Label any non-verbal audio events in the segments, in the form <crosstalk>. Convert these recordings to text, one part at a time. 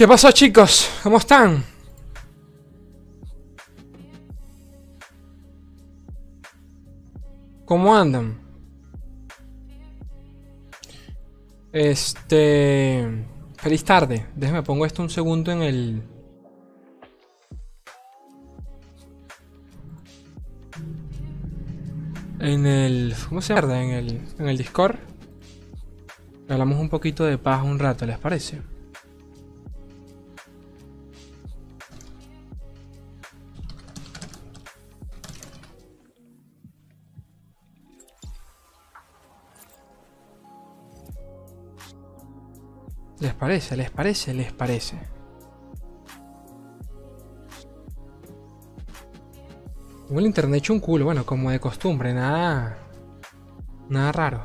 ¿Qué pasó chicos? ¿Cómo están? ¿Cómo andan? Este... Feliz tarde. Déjeme pongo esto un segundo en el... En el... ¿Cómo se llama? En el, en el Discord. Hablamos un poquito de paz un rato, ¿les parece? Parece? ¿Les parece? ¿Les parece? el internet hecho un culo, bueno, como de costumbre, nada. Nada raro.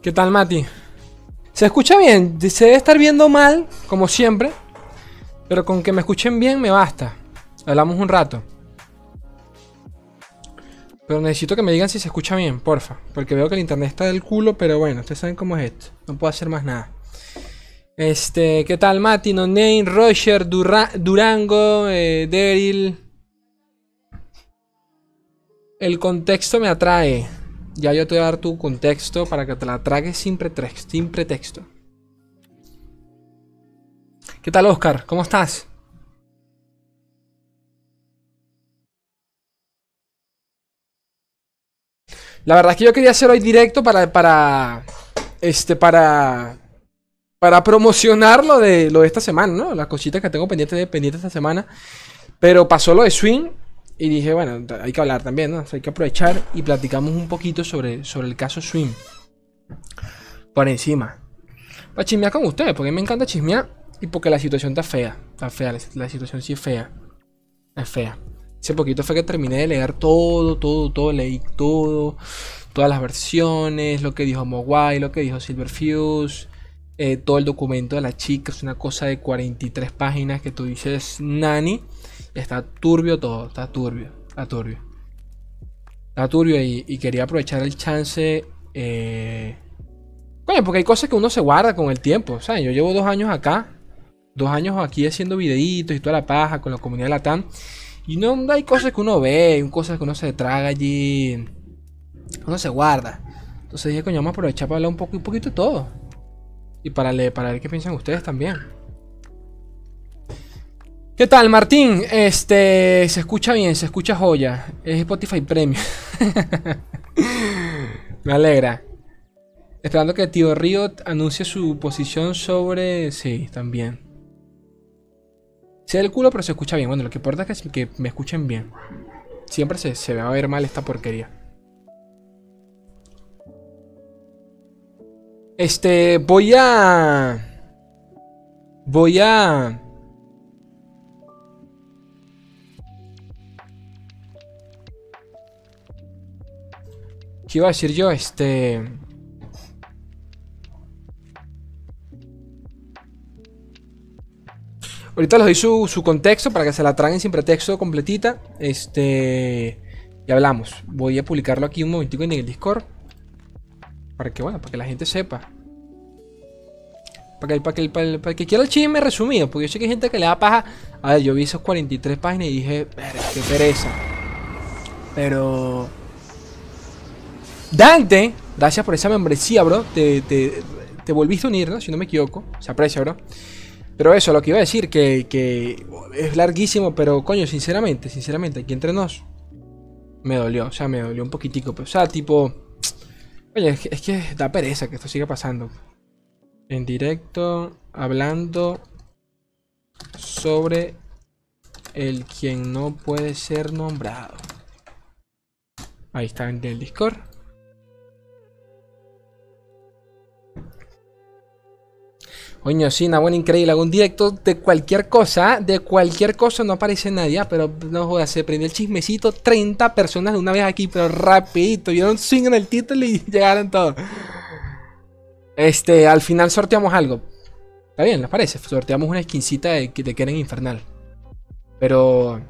¿Qué tal, Mati? Se escucha bien, se debe estar viendo mal, como siempre. Pero con que me escuchen bien me basta. Hablamos un rato. Pero necesito que me digan si se escucha bien, porfa. Porque veo que el internet está del culo, pero bueno, ustedes saben cómo es esto. No puedo hacer más nada. Este, ¿qué tal Mati, No Name, Roger, Durango, eh, Daryl? El contexto me atrae. Ya yo te voy a dar tu contexto para que te la tragues sin, sin pretexto. ¿Qué tal, Oscar? ¿Cómo estás? La verdad es que yo quería hacer hoy directo para. para. Este, para. Para promocionar lo de, lo de esta semana, ¿no? Las cositas que tengo pendientes de, pendiente esta semana. Pero pasó lo de Swing y dije, bueno, hay que hablar también, ¿no? hay que aprovechar y platicamos un poquito sobre, sobre el caso Swim. Por encima. Para chismear con ustedes, porque me encanta chismear y porque la situación está fea. Está fea, la, situación sí es fea. Es fea. Hace poquito fue que terminé de leer todo, todo, todo, leí todo. Todas las versiones, lo que dijo Mogwai, lo que dijo Silverfuse. Eh, todo el documento de la chica, es una cosa de 43 páginas que tú dices, Nani. Está turbio todo, está turbio, está turbio. Está turbio y, quería aprovechar el chance. Eh... porque hay cosas que uno se guarda con el tiempo. O sea, yo llevo dos años acá. Dos años aquí haciendo videitos y toda la paja con la comunidad Latam. Y no hay cosas que uno ve, cosas que uno se traga allí. Uno se guarda. Entonces dije, coño, vamos a aprovechar para hablar un, poco, un poquito de todo. Y para leer, para ver qué piensan ustedes también. ¿Qué tal, Martín? Este, se escucha bien, se escucha joya. Es Spotify Premium. <laughs> Me alegra. Esperando que Tío Riot anuncie su posición sobre... Sí, también. Se el culo, pero se escucha bien. Bueno, lo que importa es que, me escuchen bien. Siempre se, se va a ver mal esta porquería. Este, voy a... Voy a... ¿Qué iba a decir yo? Este... Ahorita les doy su, contexto para que se la traguen sin pretexto completita. Este... Y hablamos. Voy a publicarlo aquí un momentico en el Discord. Para que, bueno, para que la gente sepa. Para que, para que, para, que quiera el chisme resumido. Porque yo sé que hay gente que le da paja. A ver, yo vi esos 43 páginas y dije, qué pereza. Pero... Dante, gracias por esa membresía, bro. Te, volviste a unir, ¿no? Si no me equivoco. Se aprecia, bro. Pero eso, lo que iba a decir, que, es larguísimo, pero coño, sinceramente, sinceramente, aquí entre nos, me dolió, o sea, me dolió un poquitico, pero, o sea, tipo, oye, es que, es que da pereza que esto siga pasando. En directo, hablando sobre el quien no puede ser nombrado. Ahí está en el Discord. Coño, sí, una buena increíble. Hago un directo de cualquier cosa, de cualquier cosa, no aparece nadie, ah, pero no jodas, se prendió el chismecito. 30 personas de una vez aquí, pero rapidito. Vieron swing en el título y <laughs> llegaron todos. Este, al final sorteamos algo. Está bien, ¿les parece? Sorteamos una skincita de, de Keren Infernal. Pero...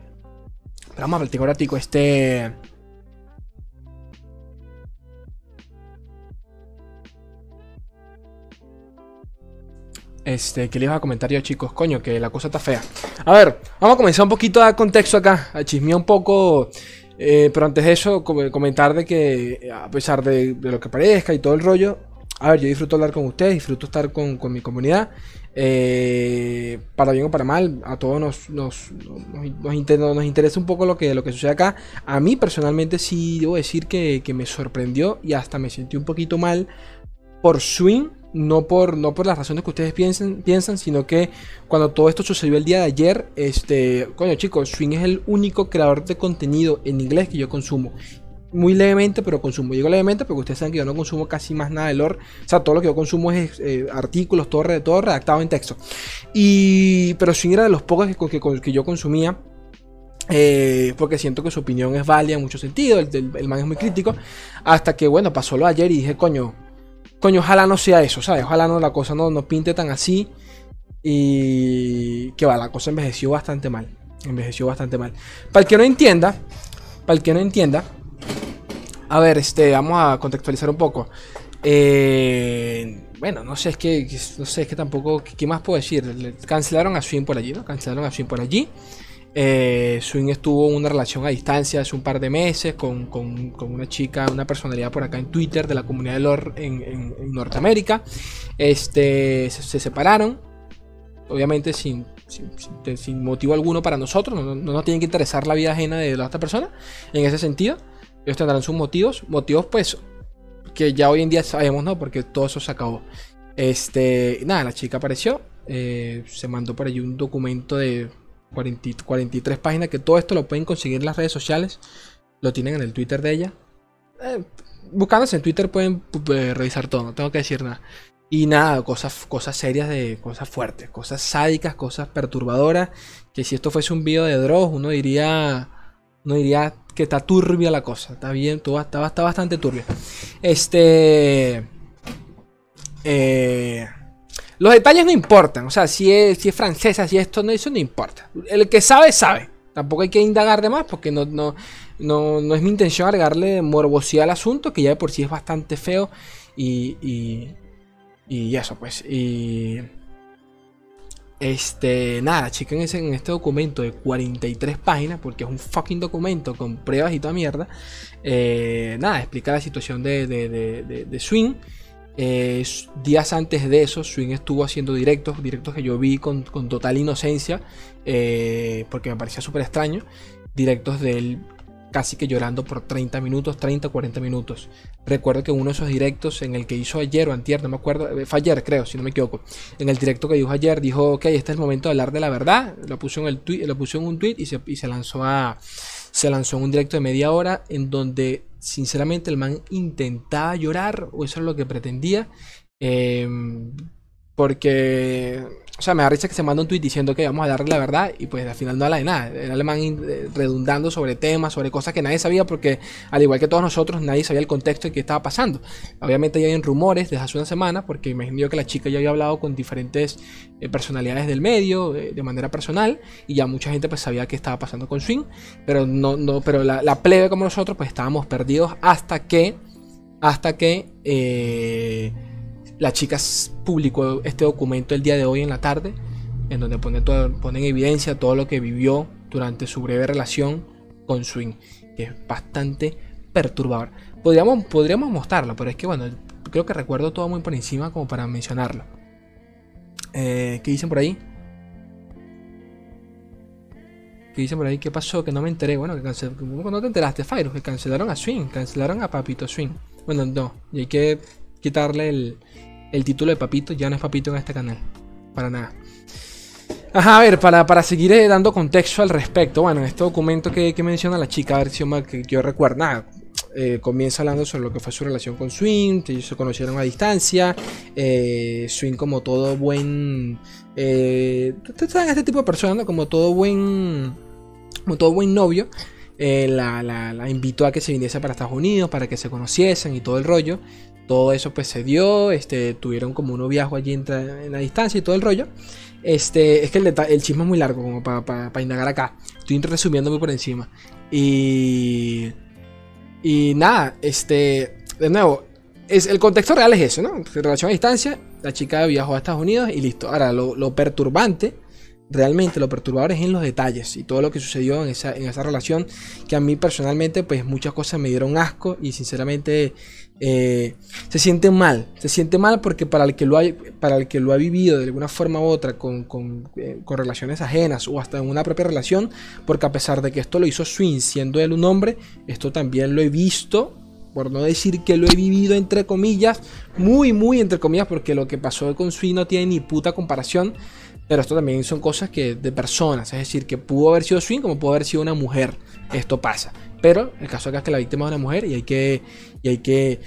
pero vamos a ver, tengo ratico este... Este, que les iba a comentar yo, chicos? Coño, que la cosa está fea. A ver, vamos a comenzar un poquito a dar contexto acá, a chismear un poco. Eh, pero antes de eso, comentar de que, a pesar de, lo que parezca y todo el rollo, a ver, yo disfruto hablar con ustedes, disfruto estar con, mi comunidad. Eh, para bien o para mal, a todos nos, nos, nos, interesa un poco lo que, lo que sucede acá. A mí personalmente sí debo decir que, que me sorprendió y hasta me sentí un poquito mal por Swing no por, no por las razones que ustedes piensen, piensan, sino que cuando todo esto sucedió el día de ayer, este, coño chicos, Swing es el único creador de contenido en inglés que yo consumo. Muy levemente, pero consumo. Digo levemente porque ustedes saben que yo no consumo casi más nada de lore. O sea, todo lo que yo consumo es eh, artículos, todo, todo redactado en texto. Y, pero Swing era de los pocos que, que, yo consumía. Eh, porque siento que su opinión es válida en muchos sentidos. El, el, man es muy crítico. Hasta que, bueno, pasó lo ayer y dije, coño, Coño, ojalá no sea eso, ¿sabes? Ojalá no la cosa no, no pinte tan así. Y que va, la cosa envejeció bastante mal. Envejeció bastante mal. Para el que no entienda, para el que no entienda, a ver, este, vamos a contextualizar un poco. Eh, bueno, no sé, es que, no sé, es que tampoco, ¿qué más puedo decir? cancelaron a Swing por allí, ¿no? Cancelaron a Swing por allí. Eh, Swing estuvo en una relación a distancia hace un par de meses con, una chica, una personalidad por acá en Twitter de la comunidad de lore en, Norteamérica. Este, se, separaron, obviamente sin, sin, motivo alguno para nosotros, no, nos tiene que interesar la vida ajena de la otra persona en ese sentido. Ellos tendrán sus motivos, motivos pues que ya hoy en día sabemos, ¿no? Porque todo eso se acabó. Este, nada, la chica apareció, eh, se mandó por allí un documento de 43 páginas, que todo esto lo pueden conseguir en las redes sociales. Lo tienen en el Twitter de ella. Eh, buscándose en Twitter pueden eh, revisar todo, no tengo que decir nada. Y nada, cosas, cosas serias de cosas fuertes, cosas sádicas, cosas perturbadoras. Que si esto fuese un video de Dross, uno diría. Uno diría que está turbia la cosa. Está bien, todo está, está bastante turbia. Este. Eh, los detalles no importan, o sea, si es, si es francesa, si esto no, eso no importa. El que sabe, sabe. Tampoco hay que indagar de más porque no, no, no, es mi intención agregarle morbosidad al asunto, que ya de por sí es bastante feo. Y, y, y eso, pues. Y. Este, nada, chequen en este documento de 43 páginas, porque es un fucking documento con pruebas y toda mierda. Eh, nada, explica la situación de, de, de, de Swing. Eh, días antes de eso, Swing estuvo haciendo directos, directos que yo vi con, total inocencia, eh, porque me parecía súper extraño. Directos de él casi que llorando por 30 minutos, 30 40 minutos. Recuerdo que uno de esos directos en el que hizo ayer o antier, no me acuerdo, eh, fue ayer creo, si no me equivoco. En el directo que dijo ayer, dijo, ok, este es el momento de hablar de la verdad. Lo puso en, un tweet y se, y se lanzó a... Se lanzó en un directo de media hora en donde sinceramente el man intentaba llorar, o eso es lo que pretendía. Em, porque o sea, me da risa que se manda un tweet diciendo que vamos a darle la verdad y pues al final no habla de nada. Era alemán eh, redundando sobre temas, sobre cosas que nadie sabía porque al igual que todos nosotros nadie sabía el contexto de qué estaba pasando. Obviamente ya hay rumores desde hace una semana porque imagino que la chica ya había hablado con diferentes eh, personalidades del medio de, manera personal y ya mucha gente pues sabía qué estaba pasando con Swing, pero no, no, pero la, la plebe como nosotros pues estábamos perdidos hasta que, hasta que... Eh, la chica publicó este documento el día de hoy en la tarde, en donde pone, todo, pone en evidencia todo lo que vivió durante su breve relación con Swing, que es bastante perturbador. Podríamos, podríamos mostrarlo, pero es que bueno, creo que recuerdo todo muy por encima como para mencionarlo. Eh, ¿Qué dicen por ahí? ¿Qué dicen por ahí? ¿Qué pasó? Que no me enteré. Bueno, que no te enteraste, Fire, que cancelaron a Swing, cancelaron a Papito Swing. Bueno, no, y hay que quitarle el, título de Papito. Ya no es Papito en este canal. Para nada. Ajá, a ver, para, para seguir eh, dando contexto al respecto. Bueno, en este documento que, menciona la chica, a ver si que yo recuerdo. Nada, eh, comienza hablando sobre lo que fue su relación con Swing, que ellos se conocieron a distancia, eh, como todo buen, eh, este tipo de personas, como todo buen, como todo buen novio, la, la, invitó a que se viniese para Estados Unidos, para que se conociesen y todo el rollo. Todo eso pues se dio, este, tuvieron como uno viajo allí en, en la distancia y todo el rollo. Este, es que el, el chisme es muy largo como para indagar acá. Estoy resumiendo muy por encima. Y... Y nada, este... De nuevo, es, el contexto real es eso, ¿no? Relación a distancia, la chica viajó a Estados Unidos y listo. Ahora, lo, lo perturbante realmente lo perturbador es en los detalles y todo lo que sucedió en esa, en esa relación que a mí personalmente pues muchas cosas me dieron asco y sinceramente eh, se siente mal. Se siente mal porque para el que lo ha, para el que lo ha vivido de alguna forma u otra con, con, eh, con relaciones ajenas o hasta en una propia relación porque a pesar de que esto lo hizo Swing siendo él un hombre esto también lo he visto por no decir que lo he vivido entre comillas, muy, muy entre comillas, porque lo que pasó con Swing no tiene ni puta comparación pero esto también son cosas que de personas, es decir, que pudo haber sido Swing como pudo haber sido una mujer. Esto pasa. Pero el caso acá es que la víctima es una mujer y hay que, y hay que,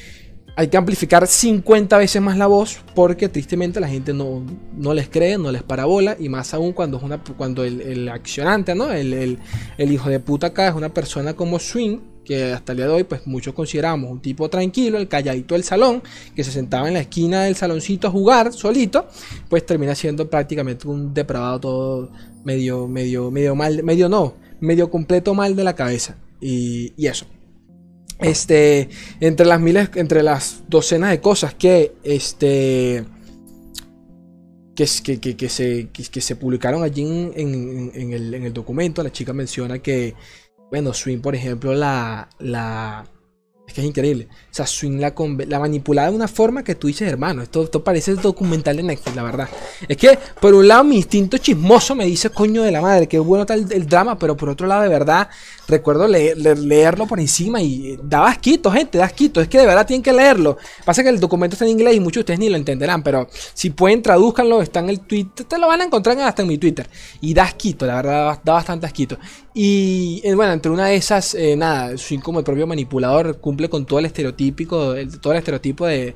hay que amplificar 50 veces más la voz porque tristemente la gente no, no les cree, no les parabola y más aún cuando, es una, cuando el, accionante, ¿no? El, el, hijo de puta acá es una persona como Swing que hasta el día de hoy pues muchos consideramos un tipo tranquilo, el calladito del salón, que se sentaba en la esquina del saloncito a jugar solito, pues termina siendo prácticamente un depravado todo medio, medio, medio mal, medio no, medio completo mal de la cabeza. Y, eso. Este, entre las miles, entre las docenas de cosas que, este, que, que, que, se, que, se publicaron allí en, el, en el documento, la chica menciona que bueno, Swing, por ejemplo, la, la, es que es increíble. O sea, Swing la, la manipulaba de una forma que tú dices, hermano, esto, esto parece documental de Netflix, la verdad. Es que, por un lado, mi instinto chismoso me dice, coño de la madre, que bueno tal el, drama, pero por otro lado, de verdad, recuerdo leerlo por encima y daba asquito, gente, da asquito. Es que de verdad tienen que leerlo. Pasa que el documento está en inglés y muchos de ustedes ni lo entenderán, pero si pueden, tradúzcanlo, está en el Twitter, te lo van a encontrar hasta en mi Twitter. Y da asquito, la verdad, da bastante asquito. Y eh, bueno, entre una de esas, eh, nada, Swing como el propio manipulador cumple con todo el estereotípico, todo el estereotipo de,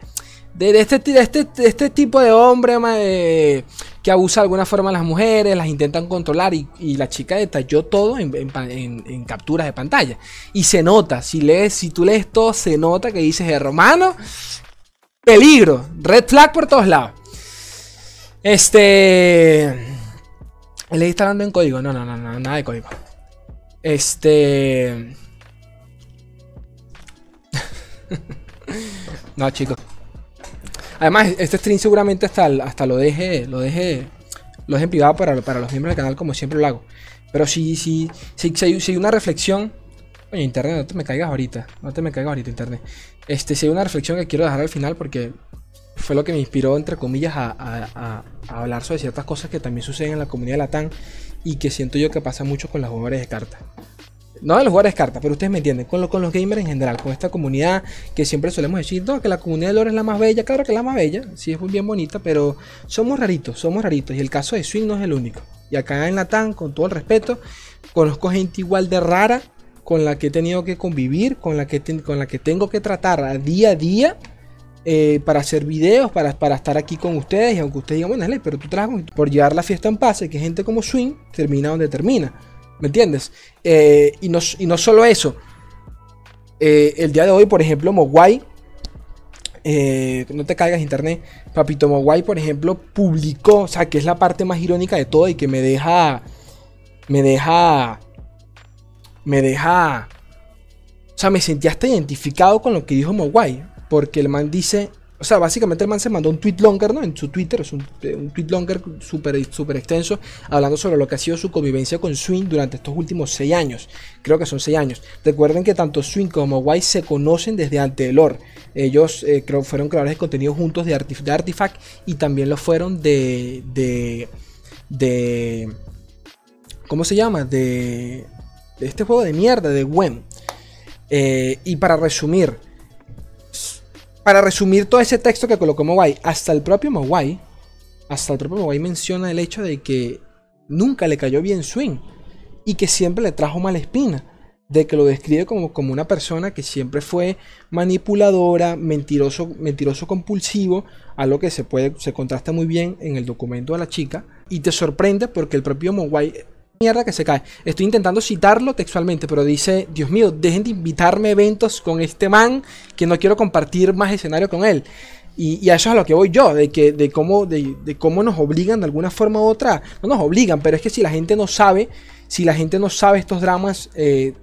de, este, este, este, tipo de hombre eh, que abusa de alguna forma a las mujeres, las intentan controlar y, la chica detalló todo en, capturas de pantalla. Y se nota, si, lees, si tú lees todo, se nota que dices, hermano, peligro, red flag por todos lados. Este... Le está hablando en código, no, no, no, no, nada de código. Este... <laughs> no, chicos. Además, este stream seguramente hasta, hasta lo deje, lo deje, lo en privado para, para los miembros del canal, como siempre lo hago. Pero si, si, si, si, hay, una reflexión. Oye, internet, no te me caigas ahorita. No te me caigas ahorita, internet. Este, si hay una reflexión que quiero dejar al final porque fue lo que me inspiró, entre comillas, a, hablar sobre ciertas cosas que también suceden en la comunidad de y que siento yo que pasa mucho con las jugadores de cartas no de los jugadores de cartas, pero ustedes me entienden, con, con los gamers en general, con esta comunidad que siempre solemos decir, no, que la comunidad de lore es la más bella, claro que es la más bella, sí es muy bien bonita, pero somos raritos, somos raritos, y el caso de Swing no es el único. Y acá en Latam, con todo el respeto, conozco gente igual de rara, con la que he tenido que convivir, con la que, con la que tengo que tratar a día a día. Eh, para hacer videos, para, para estar aquí con ustedes, y aunque ustedes digan, bueno, pero tú trabajas por llevar la fiesta en paz, que gente como Swing termina donde termina. ¿Me entiendes? Eh, y, no, y, no, solo eso. Eh, el día de hoy, por ejemplo, Mogwai. No te caigas internet. Papito Mogwai, por ejemplo, publicó. O sea, que es la parte más irónica de todo y que me deja. Me deja. Me deja. O sea, me sentí hasta identificado con lo que dijo Mogwai. Porque el man dice. O sea, básicamente el man se mandó un tweet longer, ¿no? En su Twitter, es un, un tweet longer súper super extenso, hablando sobre lo que ha sido su convivencia con Swing durante estos últimos seis años. Creo que son seis años. Recuerden que tanto Swing como Wise se conocen desde Antelor. Ellos eh, creo fueron creadores de contenido juntos de, Artifact y también lo fueron de, de, de. ¿Cómo se llama? De, de este juego de mierda, de WEM. Eh, y para resumir para resumir todo ese texto que colocó Mowai, hasta el propio Mowai, hasta el propio Mowai menciona el hecho de que nunca le cayó bien Swing y que siempre le trajo mala espina, de que lo describe como, como una persona que siempre fue manipuladora, mentiroso, mentiroso compulsivo, algo que se puede, se contrasta muy bien en el documento de la chica, y te sorprende porque el propio Mowai mierda que se cae. Estoy intentando citarlo textualmente, pero dice, Dios mío, dejen de invitarme a eventos con este man que no quiero compartir más escenario con él. Y, a eso es a lo que voy yo, de, que, de, cómo, de, cómo nos obligan de alguna forma u otra. No nos obligan, pero es que si la gente no sabe, si la gente no sabe estos dramas, eh,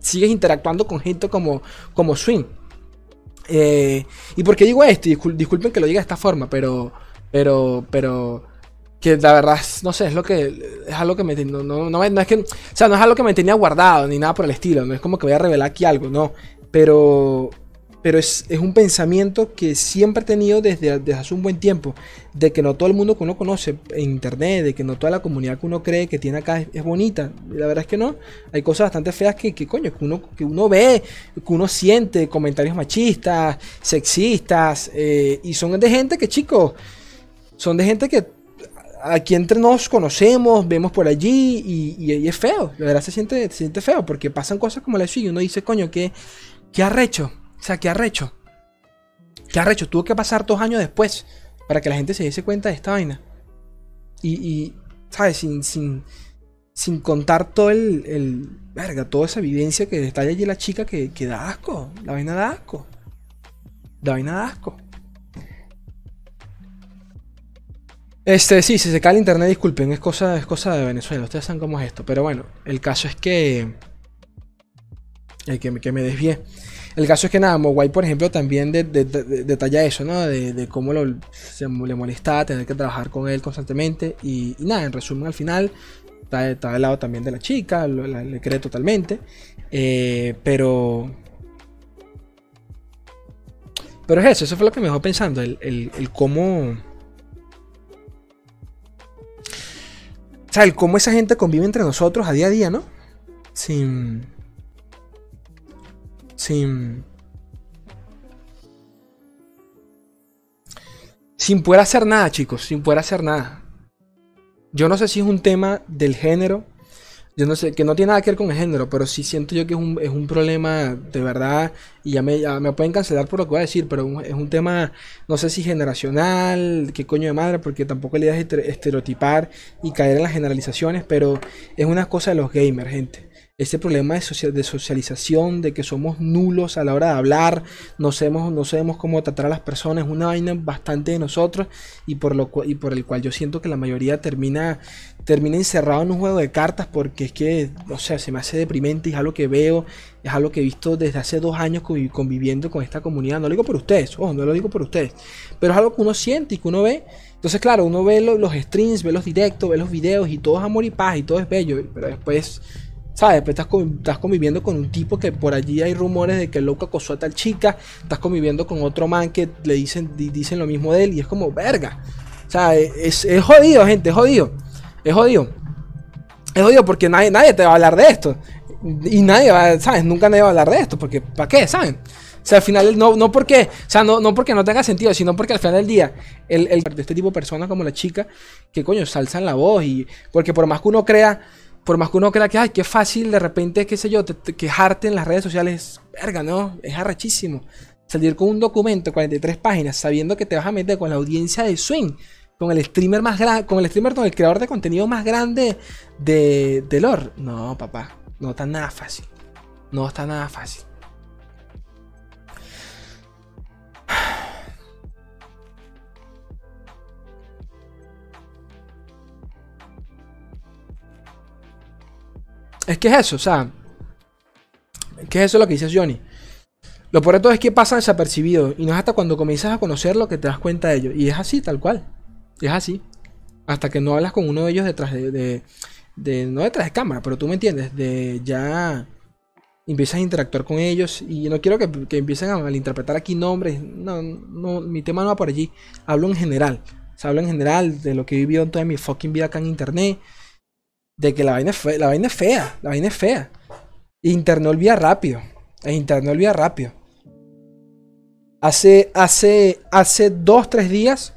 sigues interactuando con gente como, como Swing. Eh, ¿Y por qué digo esto? Disculpen que lo diga de esta forma, pero, pero, pero, que la verdad, no sé, es lo que, es algo que me, no, no, no, es que, o sea, no es algo que me tenía guardado, ni nada por el estilo, no es como que voy a revelar aquí algo, no, pero, pero es, un pensamiento que siempre he tenido desde, hace un buen tiempo, de que no todo el mundo que uno conoce en internet, de que no toda la comunidad que uno cree que tiene acá es, bonita. La verdad es que no. Hay cosas bastante feas que, coño, que uno, que uno ve, que uno siente, comentarios machistas, sexistas, eh, y son de gente que, chicos, son de gente que aquí entre nos conocemos, vemos por allí, y, es feo. La verdad se siente, se siente feo, porque pasan cosas como la suya y uno dice, coño, ¿qué, qué arrecho? O sea, ¿qué arrecho? ¿Qué arrecho? Tuvo que pasar dos años después para que la gente se diese cuenta de esta vaina. Y, ¿sabes? Sin, sin, sin contar todo el, Verga, toda esa vivencia que está allí la chica que, que da asco. La vaina da asco. La vaina da asco. Este, sí, si se cae el internet, disculpen, es cosa, es cosa de Venezuela. Ustedes saben cómo es esto. Pero bueno, el caso es que. El que, que me desvié. El caso es que nada, Mogwai, por ejemplo, también detalla eso, ¿no? De, cómo se le molestaba tener que trabajar con él constantemente. Y, nada, en resumen, al final, está, del lado también de la chica, le cree totalmente. Eh, pero. Pero es eso, eso fue lo que me dejó pensando, el cómo. O sea, el cómo esa gente convive entre nosotros a día a día, ¿no? Sin sin, sin poder hacer nada, chicos, sin poder hacer nada. Yo no sé si es un tema del género, yo no sé, que no tiene nada que ver con el género, pero sí siento yo que es un, es un problema de verdad, y ya me, me, pueden cancelar por lo que voy a decir, pero es un tema, no sé si generacional, qué coño de madre, porque tampoco le das estereotipar y caer en las generalizaciones, pero es una cosa de los gamers, gente este problema de, socialización, de que somos nulos a la hora de hablar, no sabemos, no sabemos cómo tratar a las personas, una vaina bastante de nosotros y por, lo, y por el cual yo siento que la mayoría termina, termina encerrado en un juego de cartas porque es que, o sea, se me hace deprimente, es algo que veo, es algo que he visto desde hace dos años conviviendo con esta comunidad, no lo digo por ustedes, ojo, no lo digo por ustedes, pero es algo que uno siente y que uno ve. Entonces, claro, uno ve los streams, ve los directos, ve los videos y todo es amor y paz y todo es bello, pero después ¿Sabes? Pues estás, estás, conviviendo con un tipo que por allí hay rumores de que el loco acosó a tal chica. Estás conviviendo con otro man que le dicen, dicen lo mismo de él. Y es como, verga. O sea, es, es jodido, gente, es jodido. Es jodido. Es jodido porque nadie, nadie te va a hablar de esto. Y nadie va, ¿sabes? Nunca nadie va a hablar de esto. Porque, ¿para qué? ¿Saben? O sea, al final, no, no porque, o sea, no, no porque no tenga sentido, sino porque al final del día, el, este tipo de personas como la chica, que coño, salzan la voz y, porque por más que uno crea, por más que uno crea que, ay, qué fácil de repente, qué sé yo, quejarte en las redes sociales, verga, ¿no? Es arrechísimo. Salir con un documento, 43 páginas, sabiendo que te vas a meter con la audiencia de Swing, con el streamer más grande, con el streamer, con el creador de contenido más grande de, de lore. No, papá, no está nada fácil. No está nada fácil. Es que es eso, o sea. ¿Qué es eso lo que dice Johnny? Lo peor de todo es que pasa desapercibido. Y no es hasta cuando comienzas a conocerlo que te das cuenta de ello. Y es así, tal cual. Es así. Hasta que no hablas con uno de ellos detrás de. de, no detrás de cámara, pero tú me entiendes. De ya. Empiezas a interactuar con ellos. Y no quiero que, empiecen a malinterpretar aquí nombres. No, no, mi tema no va por allí. Hablo en general. O sea, hablo en general de lo que he vivido en toda mi fucking vida acá en internet de que la vaina es fea, la vaina es fea, la vaina es fea. Rápido. E internet olvida rápido. Hace, hace, hace dos, tres días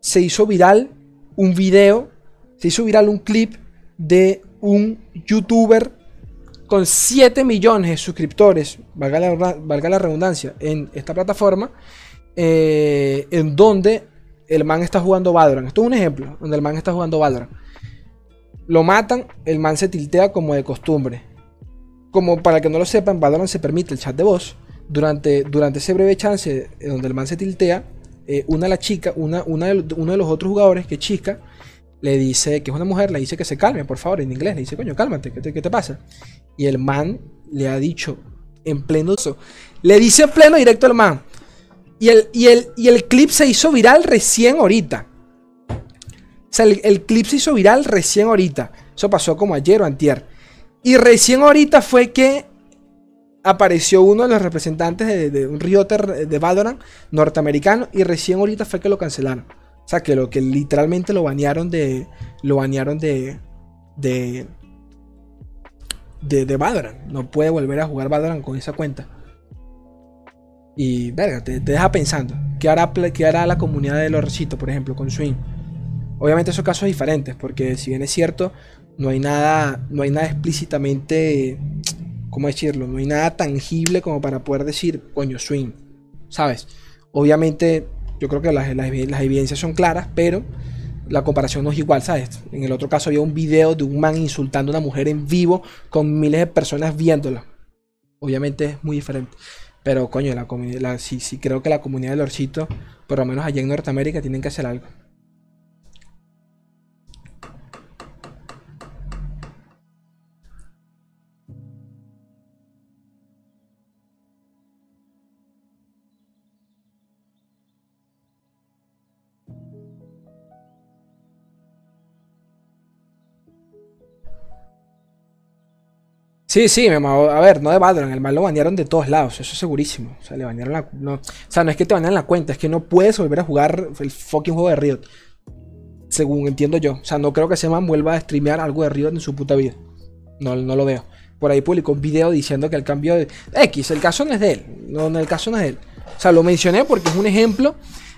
se hizo viral un video, se hizo viral un clip de un youtuber con 7 millones de suscriptores, valga la, valga la redundancia, en esta plataforma, eh, en donde el man está jugando Valorant. Esto es un ejemplo, donde el man está jugando Valorant. Lo matan, el man se tiltea como de costumbre. Como para que no lo sepan, Valorant se permite el chat de voz. Durante, durante ese breve chance donde el man se tiltea, eh, una de las chicas, una, una de, uno de los otros jugadores, que chica, le dice, que es una mujer, le dice que se calme, por favor, en inglés. Le dice, coño, cálmate, ¿qué te, qué te pasa? Y el man le ha dicho en pleno... Le dice en pleno directo al man. Y el, y el, y el clip se hizo viral recién ahorita. Sea, el, clip se hizo viral recién ahorita. Eso pasó como ayer o antier. Y recién ahorita fue que apareció uno de los representantes de, un Rioter de Valorant norteamericano. Y recién ahorita fue que lo cancelaron. O sea, que lo que literalmente lo banearon de. Lo banearon de. De. De, de. No puede volver a jugar Valorant con esa cuenta. Y, verga, te, deja pensando. ¿Qué hará, ¿Qué hará la comunidad de Lorcito, por ejemplo, con Swing? Obviamente son casos diferentes, porque si bien es cierto, no hay nada, no hay nada explícitamente, ¿cómo decirlo? No hay nada tangible como para poder decir, coño, Swing, ¿sabes? Obviamente, yo creo que las, las, evidencias son claras, pero la comparación no es igual, ¿sabes? En el otro caso había un video de un man insultando a una mujer en vivo con miles de personas viéndola. Obviamente es muy diferente. Pero coño, la, la, sí creo que la comunidad del Orcito, por lo menos allá en Norteamérica, tienen que hacer algo. Sí, sí, a ver, no de Valorant, el mal lo banearon de todos lados, eso es segurísimo. O sea, le banearon la. No, o sea, no es que te banean la cuenta, es que no puedes volver a jugar el fucking juego de Riot. Según entiendo yo. O sea, no creo que ese man vuelva a streamear algo de Riot en su puta vida. No, no lo veo. Por ahí publicó un video diciendo que el cambio de. X, el caso no es de él. No, no el caso no es de él. O sea, lo mencioné porque es un ejemplo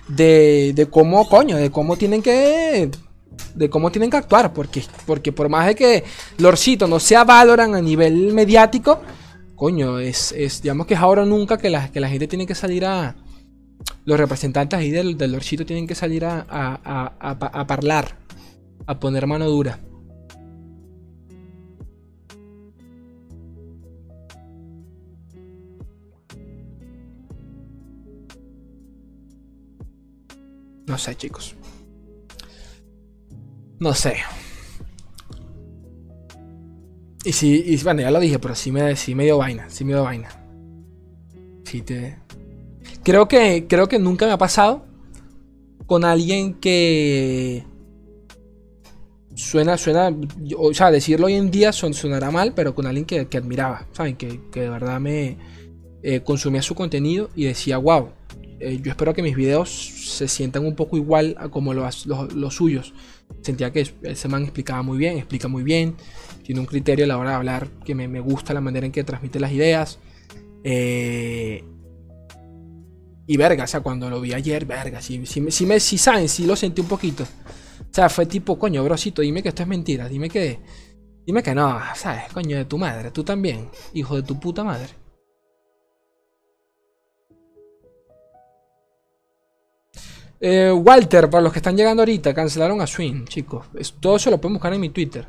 de, de cómo, coño, de cómo tienen que de cómo tienen que actuar. Porque, porque por más de que Lorcito no sea Valorant a nivel mediático, coño, es, digamos que es ahora nunca que la, que la gente tiene que salir a. Los representantes ahí del, del Lorcito tienen que salir a, a, a, a hablar, a poner mano dura. No sé, chicos. No sé. Y sí, y, bueno, ya lo dije, pero sí me, sí me dio vaina, sí me dio vaina. Sí te... Creo que, creo que nunca me ha pasado con alguien que... Suena, suena, o sea, decirlo hoy en día sonará mal, pero con alguien que, admiraba, ¿saben? Que, de verdad me eh, consumía su contenido y decía, wow, eh, yo espero que mis videos se sientan un poco igual a como los, los suyos sentía que ese man explicaba muy bien, explica muy bien, tiene un criterio a la hora de hablar que me, gusta la manera en que transmite las ideas. Eh, y verga, o sea, cuando lo vi ayer, verga, si, si, si, me, si saben, si lo sentí un poquito. O sea, fue tipo, coño, brosito, dime que esto es mentira, dime que... Dime que no, ¿sabes? Coño, de tu madre, tú también, hijo de tu puta madre. Eh, Walter, para los que están llegando ahorita, cancelaron a Swing, chicos. todo eso lo pueden buscar en mi Twitter.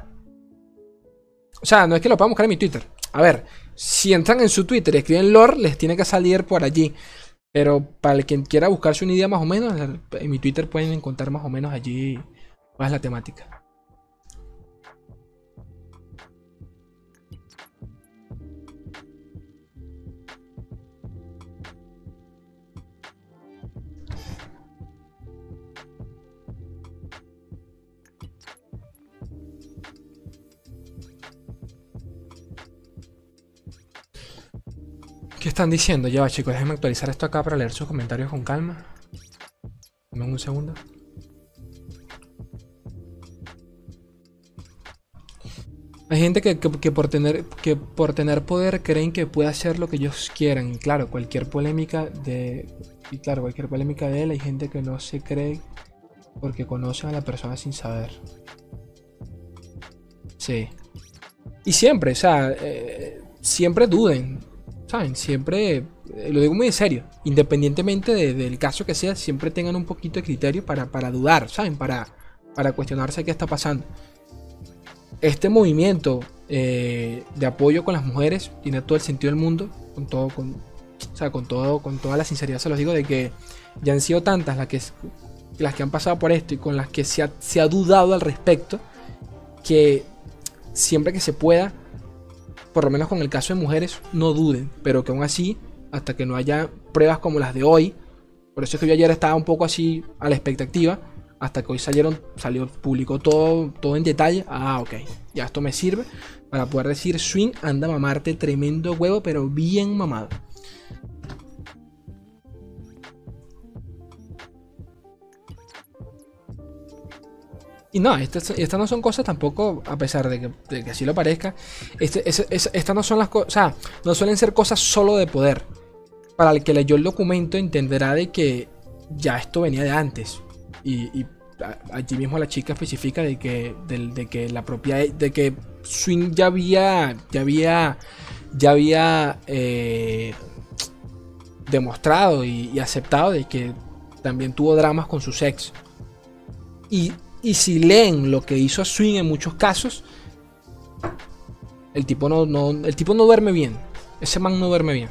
O sea, no es que lo puedan buscar en mi Twitter. A ver, si entran en su Twitter y escriben lore, les tiene que salir por allí. Pero para el quien quiera buscarse una idea más o menos, en mi Twitter pueden encontrar más o menos allí cuál es la temática. Están diciendo? Ya va, chicos, déjenme actualizar esto acá para leer sus comentarios con calma. Dame un segundo. Hay gente que, por tener, que por tener poder creen que puede hacer lo que ellos quieran. Y claro, cualquier polémica de. Claro, cualquier polémica de él, hay gente que no se cree porque conocen a la persona sin saber. Sí. Y siempre, o sea, eh, siempre duden. ¿Saben? Siempre, eh, lo digo muy en serio, independientemente del caso que sea, siempre tengan un poquito de criterio para, dudar, ¿saben? Para, para cuestionarse qué está pasando. este movimiento eh, de apoyo con las mujeres tiene todo el sentido del mundo, con todo, con, o sea, con todo, con toda la sinceridad se los digo de que ya han sido tantas las que, las que han pasado por esto y con las que se ha, se ha dudado al respecto, que siempre que se pueda, por lo menos con el caso de mujeres, no duden, pero que aún así, hasta que no haya pruebas como las de hoy, por eso es que yo ayer estaba un poco así a la expectativa, hasta que hoy salieron, salió, publicó todo, todo en detalle. Ah, ok, ya esto me sirve para poder decir swing, anda a mamarte tremendo huevo, pero bien mamado. Y no, estas, no son cosas tampoco, a pesar de que, así lo parezca, este, estas no son las cosas, o sea, no suelen ser cosas solo de poder. Para el que leyó el documento entenderá de que ya esto venía de antes. Y, allí mismo la chica especifica de que, de, que la propia, de que Swing ya había, ya había, ya había eh, demostrado y, y aceptado de que también tuvo dramas con su ex. Y y si leen lo que hizo Swing en muchos casos, el tipo no, no, el tipo no duerme bien. Ese man no duerme bien.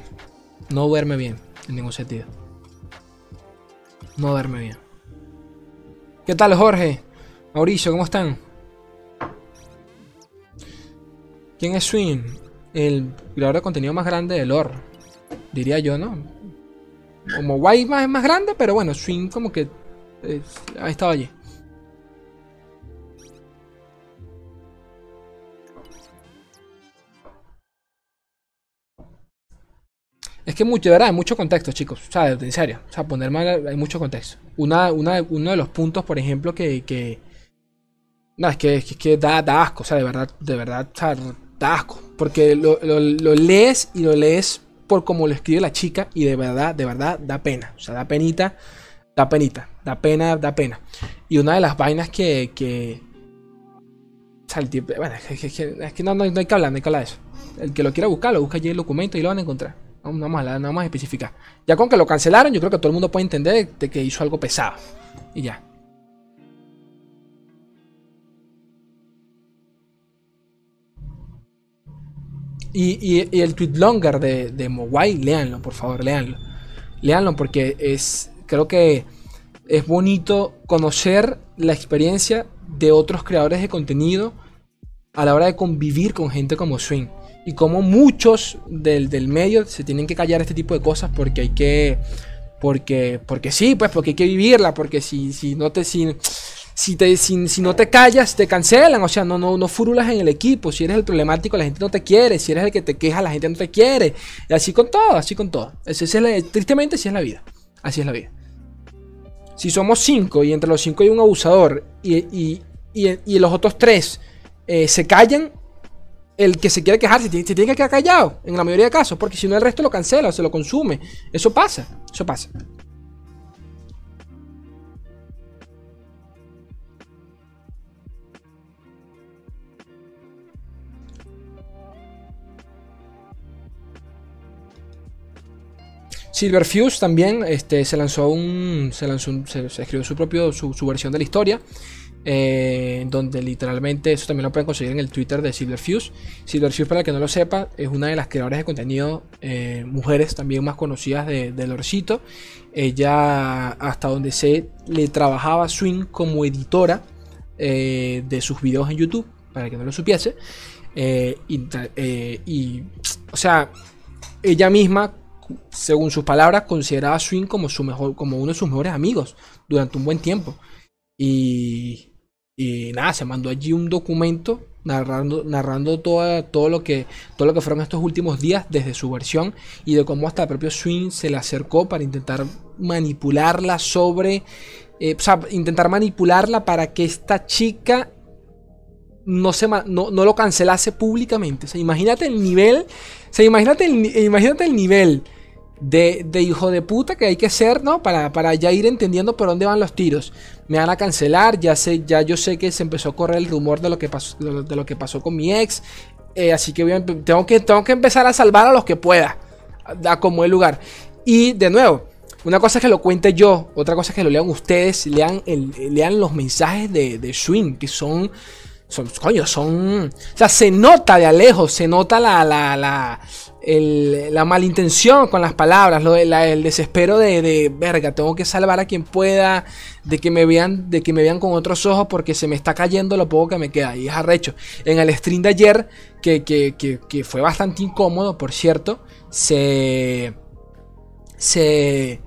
No duerme bien, en ningún sentido. No duerme bien. ¿Qué tal, Jorge? Mauricio, ¿cómo están? ¿Quién es Swing? El creador de contenido más grande de lore. Diría yo, ¿no? Como White más, es más grande, pero bueno, Swing como que eh, ha estado allí. Es que mucho, de verdad, hay mucho contexto, chicos. O sea, en serio. O sea, poner mal, hay mucho contexto. Una, una, uno de los puntos, por ejemplo, que. no, es que, es que da, asco. O sea, de verdad, de verdad, da asco. Porque lo, lees y lo lees por como lo escribe la chica. Y de verdad, de verdad, da pena. O sea, da penita. Da penita. Da pena, da pena. Y una de las vainas que. o sea, el tipo, bueno, es que, que no, no, hay que hablar, no hay que hablar de eso. El que lo quiera buscar, lo busca allí el documento y lo van a encontrar. Vamos a, no vamos a. Ya con que lo cancelaron, yo creo que todo el mundo puede entender de que hizo algo pesado. Y ya. Y, el tweet longer de, de Mowai, léanlo, por favor, léanlo. Léanlo porque es. Creo que es bonito conocer la experiencia de otros creadores de contenido a la hora de convivir con gente como Swing y como muchos del, del, medio se tienen que callar este tipo de cosas porque hay que porque porque sí pues porque hay que vivirla porque si, si no te si, si te si, no te callas te cancelan o sea no no no furulas en el equipo si eres el problemático la gente no te quiere si eres el que te queja la gente no te quiere y así con todo así con todo es, tristemente así es la vida así es la vida. Si somos cinco y entre los cinco hay un abusador y, y, y, los otros tres eh, se callan el que se quiere quejar se tiene, que quedar callado, en la mayoría de casos, porque si no el resto lo cancela, se lo consume. Eso pasa, eso pasa. Silverfuse también este, se lanzó un. Se lanzó se, escribió su propio. su, versión de la historia. Eh, donde literalmente eso también lo pueden conseguir en el Twitter de Silverfuse. Silverfuse, para el que no lo sepa, es una de las creadoras de contenido, eh, mujeres también más conocidas de, de Lorcito. Ella, hasta donde sé, le trabajaba Swing como editora eh, de sus videos en YouTube, para el que no lo supiese. Y, o sea, ella misma, según sus palabras, consideraba a Swing como, su mejor, como uno de sus mejores amigos durante un buen tiempo. Y, y nada, se mandó allí un documento narrando, narrando todo, lo que, todo lo que fueron estos últimos días desde su versión y de cómo hasta el propio Swing se le acercó para intentar manipularla sobre... Eh, o sea, intentar manipularla para que esta chica no, se, no, no lo cancelase públicamente. O sea, imagínate el nivel... O sea, imagínate el, imagínate el nivel de, hijo de puta que hay que ser, ¿no? Para, para ya ir entendiendo por dónde van los tiros. Me van a cancelar, ya sé, ya yo sé que se empezó a correr el rumor de lo que pasó, de lo, que pasó con mi ex. Eh, así que, tengo que tengo que empezar a salvar a los que pueda. A, como el lugar. Y de nuevo, una cosa es que lo cuente yo, otra cosa es que lo lean ustedes, lean, el, lean los mensajes de, de Swing, que son son, coño, son, o sea, se nota de lejos, se nota la, la, la malintención con las palabras, lo, el desespero de, de, verga, tengo que salvar a quien pueda, de que me vean, de que me vean con otros ojos porque se me está cayendo lo poco que me queda. Y es arrecho. En el stream de ayer, que, que, que, que fue bastante incómodo, por cierto, se, se,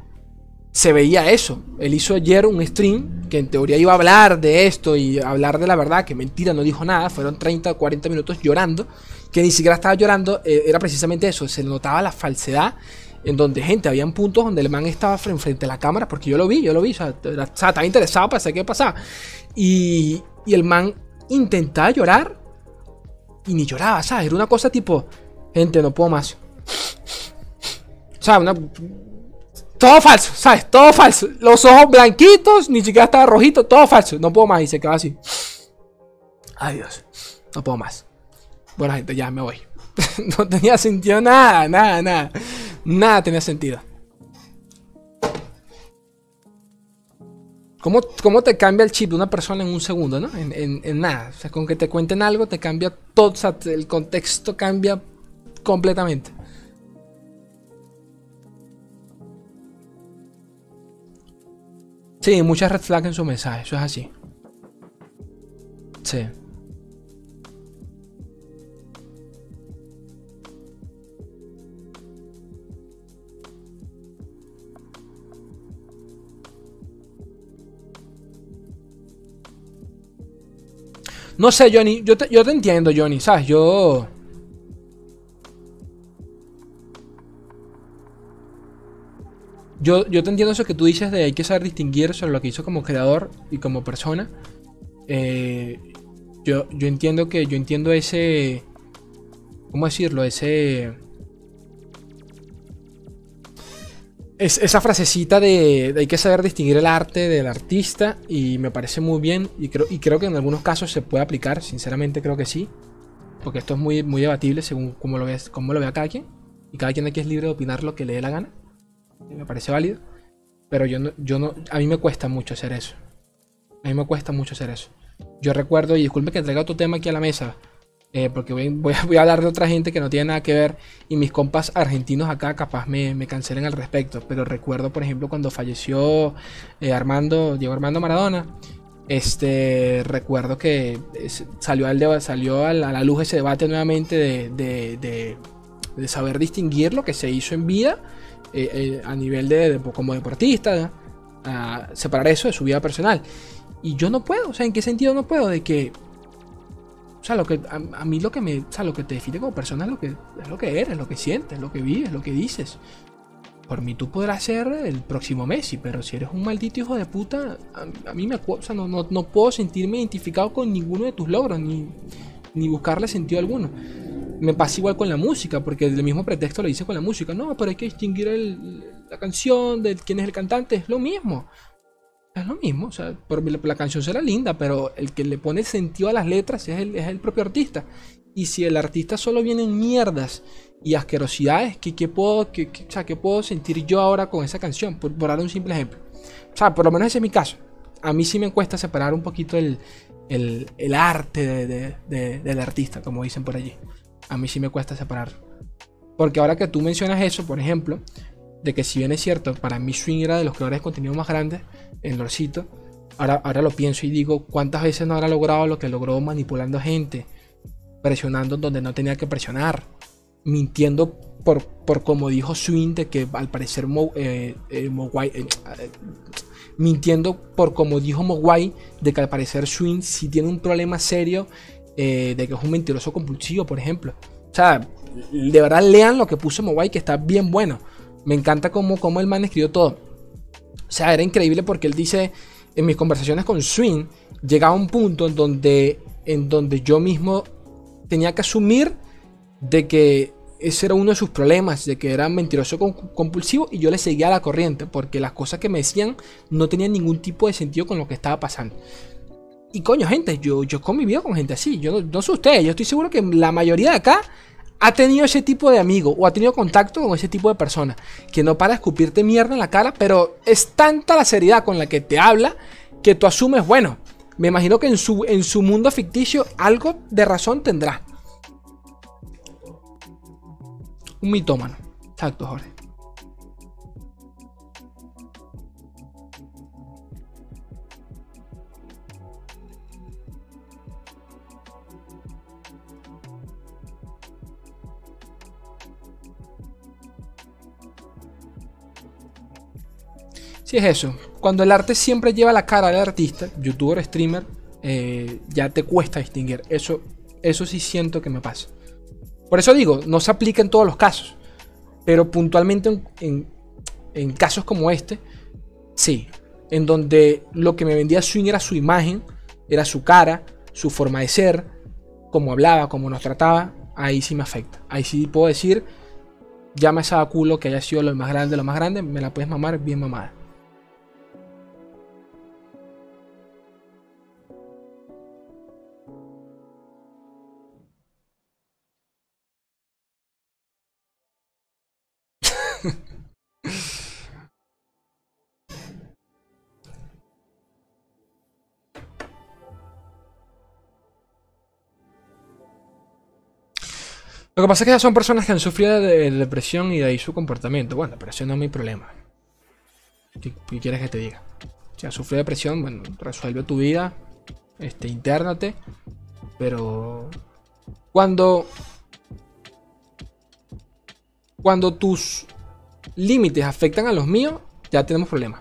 se veía eso. Él hizo ayer un stream que en teoría iba a hablar de esto y hablar de la verdad, que mentira, no dijo nada, fueron 30 o 40 minutos llorando, que ni siquiera estaba llorando, eh, era precisamente eso, se notaba la falsedad, en donde gente, habían puntos donde el man estaba frente a la cámara, porque yo lo vi, yo lo vi, o sea, estaba interesado para saber qué pasaba, y, y el man intentaba llorar y ni lloraba, ¿sabes? Era una cosa tipo, gente, no puedo más. O sea, una, todo falso, ¿sabes? Todo falso. Los ojos blanquitos, ni siquiera estaba rojito, todo falso. No puedo más. Y se quedó así. Adiós. No puedo más. Bueno, gente, ya me voy. <laughs> no tenía sentido nada, nada, nada. Nada tenía sentido. ¿Cómo, ¿Cómo, te cambia el chip de una persona en un segundo, no? En, en, nada. O sea, con que te cuenten algo te cambia todo. O sea, el contexto cambia completamente. Sí, muchas red flags en su mensaje, eso es así. Sí. No sé, Johnny, yo te, yo te entiendo, Johnny, ¿sabes? Yo... Yo, te entiendo eso que tú dices de hay que saber distinguir sobre lo que hizo como creador y como persona. Eh, yo, yo entiendo que yo entiendo ese. ¿Cómo decirlo? Ese. Es, esa frasecita de, hay que saber distinguir el arte del artista y me parece muy bien y creo, y creo que en algunos casos se puede aplicar, sinceramente creo que sí, porque esto es muy, muy debatible según cómo lo, ves, cómo lo vea cada quien y cada quien aquí es libre de opinar lo que le dé la gana me parece válido. Pero yo no, yo no, a mí me cuesta mucho hacer eso. A mí me cuesta mucho hacer eso. Yo recuerdo, y disculpe que traiga otro tema aquí a la mesa, eh, porque voy, a hablar de otra gente que no tiene nada que ver, y mis compas argentinos acá capaz me, cancelen al respecto. Pero recuerdo, por ejemplo, cuando falleció eh, Armando, Diego Armando Maradona, este, recuerdo que salió, al salió a la, luz ese debate nuevamente de, de, de saber distinguir lo que se hizo en vida eh, a nivel de, como deportista, a separar eso de su vida personal. Y yo no puedo, o sea, ¿en qué sentido no puedo? De que, o sea, lo que, a, mí lo que me, o sea, lo que te define como persona es lo que, es lo que eres, lo que sientes, lo que vives, lo que dices. Por mí tú podrás ser el próximo Messi, pero si eres un maldito hijo de puta, a, mí me, o sea, no, no, no, puedo sentirme identificado con ninguno de tus logros, ni, ni buscarle sentido alguno me pasa igual con la música, porque el mismo pretexto lo dice con la música. No, pero hay que distinguir la canción de quién es el cantante. Es lo mismo. Es lo mismo. O sea, la, canción será linda, pero el que le pone sentido a las letras es el, es el propio artista. Y si el artista solo viene en mierdas y asquerosidades, ¿qué, qué puedo, qué, o sea, ¿qué puedo sentir yo ahora con esa canción? Por, dar un simple ejemplo. O sea, por lo menos ese es mi caso. A mí sí me cuesta separar un poquito el, el, el arte de, de, del artista, como dicen por allí a mí sí me cuesta separar. Porque ahora que tú mencionas eso, por ejemplo, de que si bien es cierto, para mí Swing era de los creadores de contenido más grandes, en Lorcito, ahora, ahora lo pienso y digo, ¿cuántas veces no habrá logrado lo que logró manipulando gente? Presionando donde no tenía que presionar, mintiendo por, por como dijo Swing, de que al parecer eh, eh, eh, mintiendo por como dijo Mogwai, de que al parecer Swing si tiene un problema serio de que es un mentiroso compulsivo, por ejemplo. O sea, de verdad lean lo que puso Mobile, que está bien bueno. Me encanta cómo, cómo el man escribió todo. O sea, era increíble porque él dice, en mis conversaciones con Swing, llegaba un punto en donde, en donde yo mismo tenía que asumir de que ese era uno de sus problemas, de que era mentiroso compulsivo y yo le seguía la corriente porque las cosas que me decían no tenían ningún tipo de sentido con lo que estaba pasando. Y coño, gente, yo, yo convivido con gente así. Yo no, sé ustedes, yo estoy seguro que la mayoría de acá ha tenido ese tipo de amigo o ha tenido contacto con ese tipo de persona que no para escupirte mierda en la cara, pero es tanta la seriedad con la que te habla que tú asumes, bueno, Me imagino que en su, en su mundo ficticio algo de razón tendrá. Un mitómano. Exacto, Jorge. Sí, es eso. Cuando el arte siempre lleva la cara del artista, youtuber, streamer, eh, ya te cuesta distinguir. Eso, eso sí siento que me pasa. Por eso digo, no se aplica en todos los casos. Pero puntualmente en, casos como este, sí. En donde lo que me vendía Swing era su imagen, era su cara, su forma de ser, cómo hablaba, cómo nos trataba, ahí sí me afecta. Ahí sí puedo decir, ya me sabe culo que haya sido lo más grande, lo más grande, me la puedes mamar bien mamada. Lo que pasa es que son personas que han sufrido de depresión y de ahí su comportamiento. Bueno, eso no es mi problema. ¿Qué, quieres que te diga? Si has sufrido depresión, bueno, resuelve tu vida, este, internate. Pero cuando cuando tus límites afectan a los míos, ya tenemos problemas.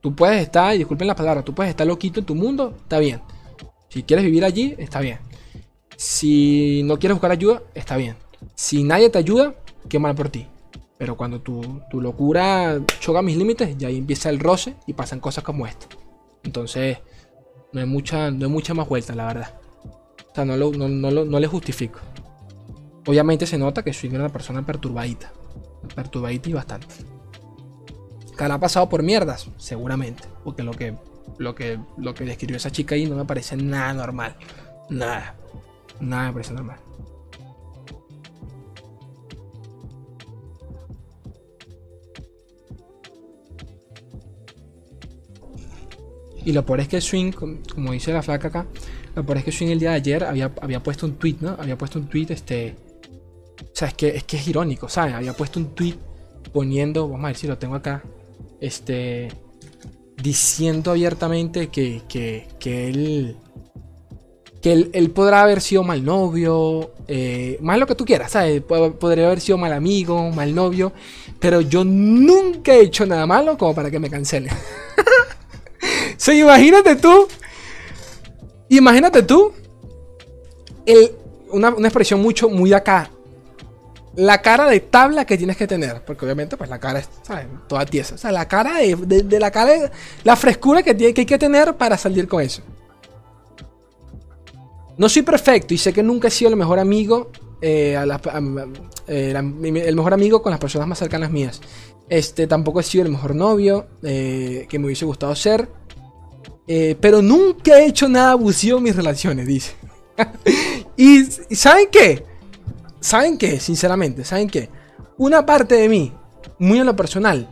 Tú puedes estar, y disculpen la palabra, tú puedes estar loquito en tu mundo, está bien. Si quieres vivir allí, está bien. Si no quieres buscar ayuda, está bien. Si nadie te ayuda, qué mal por ti. Pero cuando tu, locura choca mis límites, ya ahí empieza el roce y pasan cosas como esta. Entonces, no hay mucha, no hay mucha más vuelta, la verdad. O sea, no, no, no le justifico. Obviamente se nota que soy una persona perturbadita. Perturbadita y bastante. Que ha pasado por mierdas, seguramente. Porque lo que, lo que, lo que describió esa chica ahí no me parece nada normal. Nada. Nada me parece normal. Y lo peor es que Swing, como dice la flaca acá, lo peor es que Swing el día de ayer había, había puesto un tweet, ¿no? Había puesto un tweet, este. O sea, es que es, que es irónico, ¿sabes? Había puesto un tweet poniendo, vamos a ver si lo tengo acá, este. Diciendo abiertamente que, que, que él que él, podrá haber sido mal novio, eh, más lo que tú quieras, ¿sabes? Podría haber sido mal amigo, mal novio, pero yo nunca he hecho nada malo como para que me cancele. <laughs> sí, imagínate tú, imagínate tú, una, expresión mucho, muy acá, la cara de tabla que tienes que tener, porque obviamente pues la cara es ¿sabes? toda tiesa, o sea, la cara de, la cara, la frescura que, tiene, que hay que tener para salir con eso. No soy perfecto y sé que nunca he sido el mejor amigo. Eh, eh, el mejor amigo con las personas más cercanas mías. Este tampoco he sido el mejor novio eh, que me hubiese gustado ser. pero nunca he hecho nada abusivo en mis relaciones, dice. <laughs> y, ¿saben qué? ¿Saben qué? Sinceramente, ¿saben qué? Una parte de mí, muy en lo personal,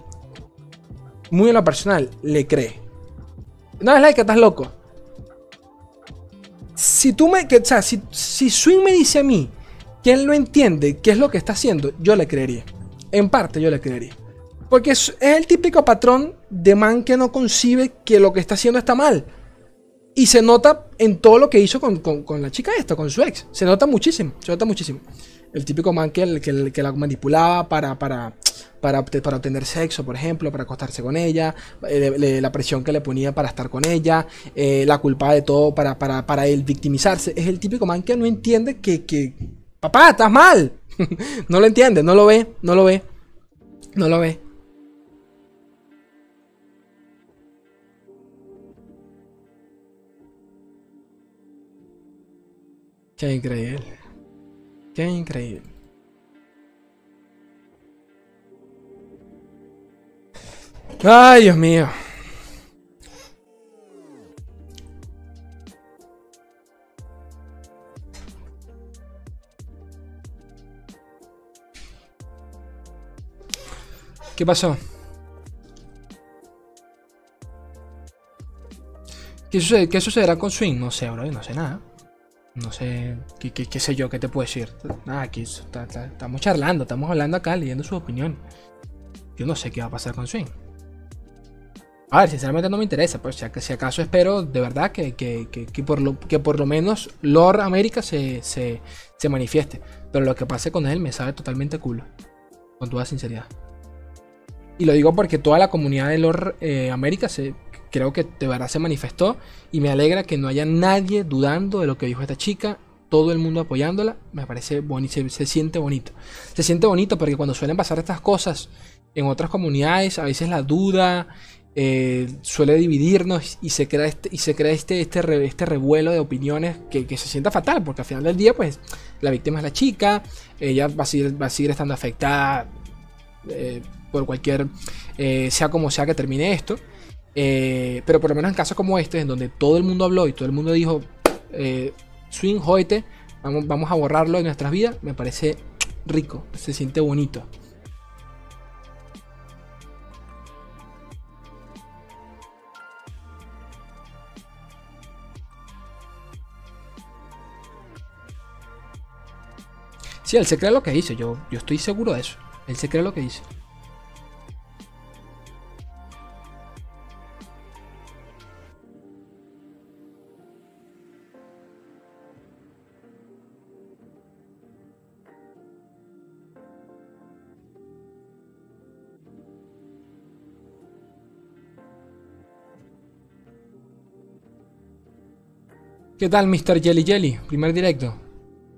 muy en lo personal, le cree. No es la que estás loco si tú me. Que, o sea, si, Swing me dice a mí que él no entiende qué es lo que está haciendo, yo le creería. En parte yo le creería. Porque es, el típico patrón de man que no concibe que lo que está haciendo está mal. Y se nota en todo lo que hizo con, la chica esta, con su ex. Se nota muchísimo, se nota muchísimo. El típico man que, que, que la manipulaba para, para, para, para, obtener sexo, por ejemplo, para acostarse con ella, eh, la presión que le ponía para estar con ella, eh, la culpa de todo para, para, para, él victimizarse. Es el típico man que no entiende que, que papá, estás mal. <laughs> no lo entiende, no lo ve, no lo ve, no lo ve. Qué increíble. Increíble. Ay, Dios mío. ¿Qué pasó? ¿Qué, sucede- qué sucederá con Swing? No sé, bro, no sé nada. No sé, qué, qué- sé yo, qué te puedo decir. Nada, aquí estamos charlando, estamos hablando acá, leyendo su opinión. Yo no sé qué va a pasar con Swing. A ver, sinceramente no me interesa, pero si, ac- si acaso espero de verdad que, que- que- que por, lo, que por lo menos Lord América se, se, se manifieste. Pero lo que pase con él me sabe totalmente culo. Con toda sinceridad. Y lo digo porque toda la comunidad de Lord eh, América se, creo que de verdad se manifestó. Y me alegra que no haya nadie dudando de lo que dijo esta chica. Todo el mundo apoyándola. Me parece bonito, se, se siente bonito. Se siente bonito porque cuando suelen pasar estas cosas en otras comunidades, a veces la duda eh, suele dividirnos y se crea este, y se crea este, este, este revuelo de opiniones que, que se sienta fatal, porque al final del día, pues, la víctima es la chica, ella va a seguir, va a seguir estando afectada eh, por cualquier, eh, sea como sea que termine esto. Eh, pero por lo menos en casos como este, en donde todo el mundo habló y todo el mundo dijo, eh, swing, joete, vamos, vamos a borrarlo de nuestras vidas, me parece rico, se siente bonito. Sí, él se cree lo que dice, yo, yo estoy seguro de eso. Él se cree lo que dice. ¿Qué tal, Mr. Jelly Jelly? Primer directo.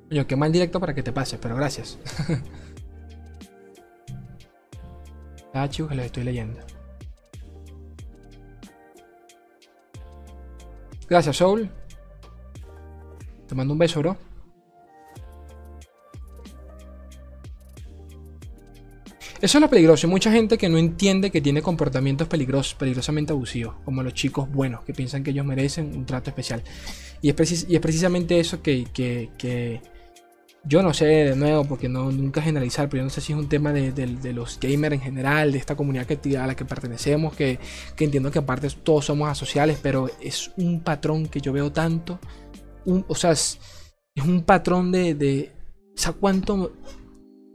Coño, qué mal directo para que te pases, pero gracias. <laughs> ah, chicos, que los estoy leyendo. Gracias, Soul. Te mando un beso, bro. Eso es lo peligroso. Hay mucha gente que no entiende que tiene comportamientos peligrosos, peligrosamente abusivos, como los chicos buenos, que piensan que ellos merecen un trato especial. Y es, precis- y es precisamente eso que, que- que yo no sé de nuevo, porque no nunca generalizar, pero yo no sé si es un tema de, de- los gamers en general, de esta comunidad que, a la que pertenecemos, que, que entiendo que aparte todos somos asociales, pero es un patrón que yo veo tanto. un- o sea, es, es un patrón de, de. O sea, cuánto.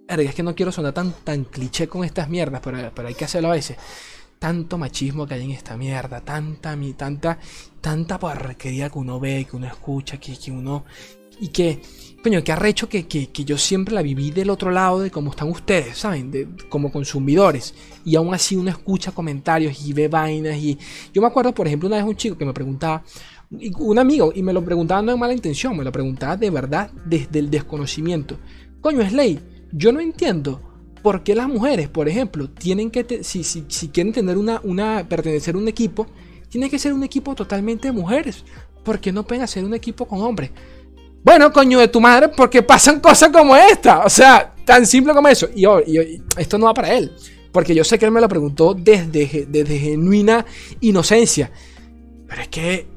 Es que no quiero sonar tan, tan cliché con estas mierdas, pero, hay que hacerlo a veces. Tanto machismo que hay en esta mierda, tanta, mi, tanta, tanta porquería que uno ve, que uno escucha, que, que uno. Y que, coño, que arrecho que, que, que yo siempre la viví del otro lado de cómo están ustedes, ¿saben? De, como consumidores. Y aún así uno escucha comentarios y ve vainas. Y yo me acuerdo, por ejemplo, una vez un chico que me preguntaba, un amigo, y me lo preguntaba no de mala intención, me lo preguntaba de verdad desde el desconocimiento. Coño, Slay, yo no entiendo por qué las mujeres, por ejemplo, tienen que, te- si, si, si quieren tener una, una, pertenecer a un equipo, tiene que ser un equipo totalmente de mujeres. ¿Por qué no pueden hacer un equipo con hombres? Bueno, coño de tu madre, porque pasan cosas como esta. O sea, tan simple como eso. Y, oh, y- y esto no va para él. Porque yo sé que él me lo preguntó desde, desde genuina inocencia. Pero es que,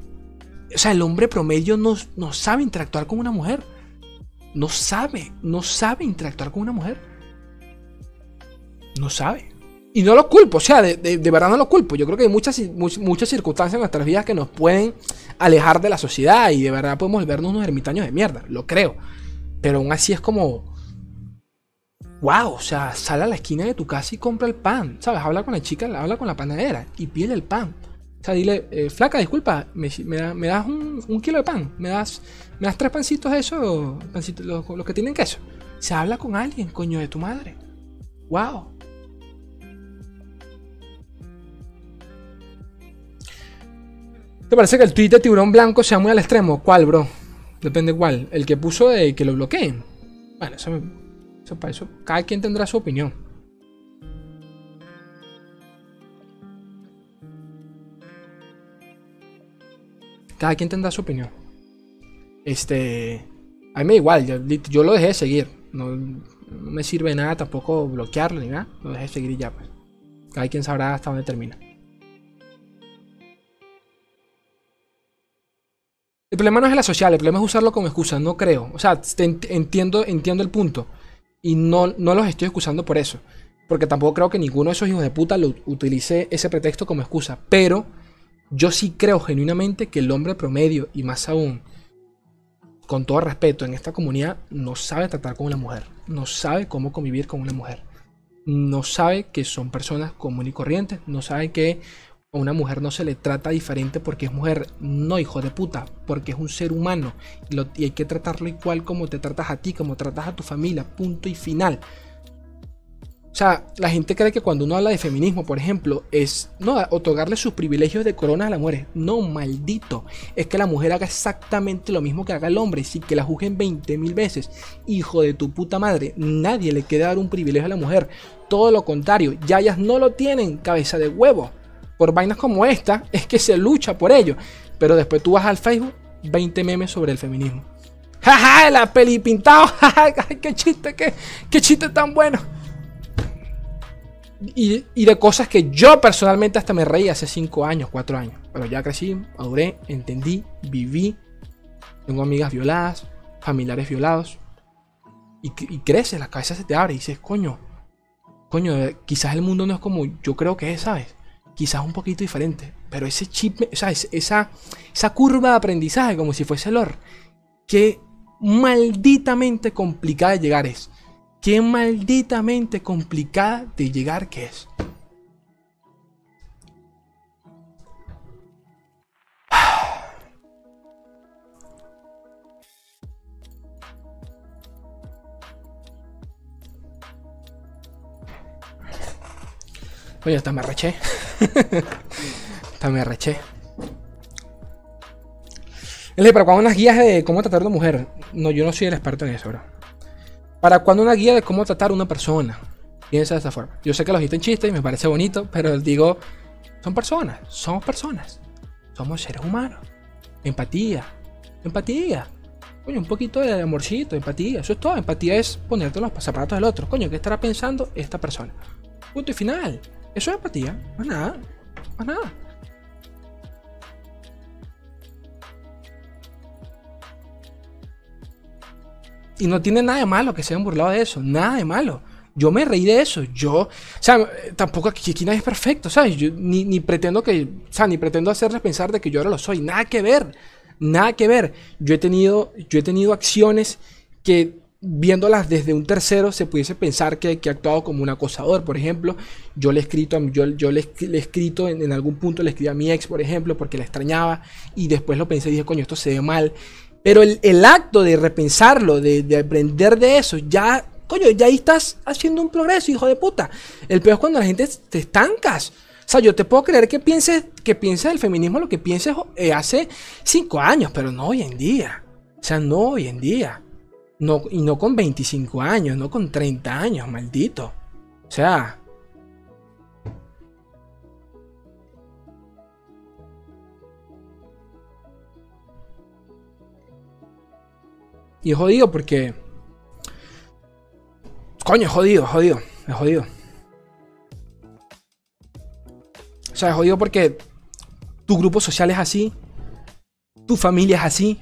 o sea, el hombre promedio no, no sabe interactuar con una mujer. No sabe, no sabe interactuar con una mujer. No sabe. Y no lo culpo, o sea, de, de- verdad no lo culpo. Yo creo que hay muchas, much- muchas circunstancias en nuestras vidas que nos pueden alejar de la sociedad y de verdad podemos vernos unos ermitaños de mierda, lo creo. Pero aún así es como, wow, o sea, sal a la esquina de tu casa y compra el pan, ¿sabes? Habla con la chica, habla con la panadera y pide el pan. O sea, dile, eh, flaca, disculpa, me, me da- me das un, kilo de pan, me das, me das tres pancitos de eso, pancitos, los, que tienen queso. Se habla con alguien, coño de tu madre. Wow. ¿Te parece que el tweet de tiburón blanco sea muy al extremo? ¿Cuál, bro? Depende cuál. El que puso de que lo bloqueen. Bueno, eso, eso para eso. Cada quien tendrá su opinión. Cada quien tendrá su opinión. Este. A mí me da igual. Yo, lo dejé de seguir. No, no me sirve nada tampoco bloquearlo ni nada. Lo dejé de seguir y ya, pues. Cada quien sabrá hasta dónde termina. El problema no es el social, el problema es usarlo como excusa, no creo. O sea, entiendo, entiendo el punto. Y no, no los estoy excusando por eso. Porque tampoco creo que ninguno de esos hijos de puta lo utilice ese pretexto como excusa. Pero Yo sí creo genuinamente que el hombre promedio, y más aún, con todo respeto, en esta comunidad, no sabe tratar con una mujer. No sabe cómo convivir con una mujer. No sabe que son personas comunes y corrientes. No sabe que a una mujer no se le trata diferente porque es mujer, no hijo de puta, porque es un ser humano y, hay que tratarlo igual como te tratas a ti, como tratas a tu familia, punto y final. O sea, la gente cree que cuando uno habla de feminismo, por ejemplo, es no otorgarle sus privilegios de corona a la mujer. No, maldito. Es que la mujer haga exactamente lo mismo que haga el hombre, sí que la juzguen 20 mil veces. Hijo de tu puta madre, nadie le quiere dar un privilegio a la mujer. Todo lo contrario, ya ellas no lo tienen, cabeza de huevo por vainas como esta, es que se lucha por ello. Pero después tú vas al Facebook, 20 memes sobre el feminismo. Jaja, la peli pintado. <laughs> qué chiste, qué, qué chiste tan bueno. Y, de cosas que yo personalmente hasta me reí hace 5 años, 4 años. Pero ya crecí, maduré, entendí, viví. Tengo amigas violadas, familiares violados. Y, y creces, la cabeza se te abre y dices, coño, coño, quizás el mundo no es como yo creo que es, ¿sabes? quizás un poquito diferente, pero ese chip, o sea, esa, esa curva de aprendizaje, como si fuese el or, qué malditamente complicada de llegar es. Qué malditamente complicada de llegar que es. Oye, hasta me arreché. <laughs> hasta me arreché. ¿para cuando unas guías de cómo tratar a mujer? No, yo no soy el experto en eso, bro. ¿Para cuando una guía de cómo tratar a una persona? Piensa de esa forma. Yo sé que los en chistes y me parece bonito, pero digo, son personas, somos personas. Somos seres humanos. Empatía. Empatía. Coño, un poquito de amorcito, empatía. Eso es todo. Empatía es ponerte los zapatos del otro. Coño, ¿qué estará pensando esta persona? Punto y final. Eso es empatía. Más nada. Más nada. Y no tiene nada de malo que se hayan burlado de eso. Nada de malo. Yo me reí de eso. Yo, o sea, tampoco aquí, nadie es perfecto, ¿sabes? Yo ni, ni, pretendo que, o sea, ni pretendo hacerles pensar de que yo ahora lo soy. Nada que ver. Nada que ver. Yo he tenido, yo he tenido acciones que viéndolas desde un tercero se pudiese pensar que, que, he actuado como un acosador, por ejemplo. Yo le he escrito, yo, yo le, he escrito en, algún punto, le escribí a mi ex, por ejemplo, porque la extrañaba y después lo pensé y dije, coño, esto se ve mal. Pero el, acto de repensarlo, de, aprender de eso, ya, coño, ya ahí estás haciendo un progreso, hijo de puta. El peor es cuando la gente te estancas. O sea, yo te puedo creer que pienses, que pienses el feminismo lo que pienses eh, hace cinco años, pero no hoy en día. O sea, no hoy en día. No, y no con 25 años, no con 30 años, maldito. O sea... Y es jodido porque... Coño, es jodido, es jodido, es jodido. O sea, es jodido porque tu grupo social es así, tu familia es así,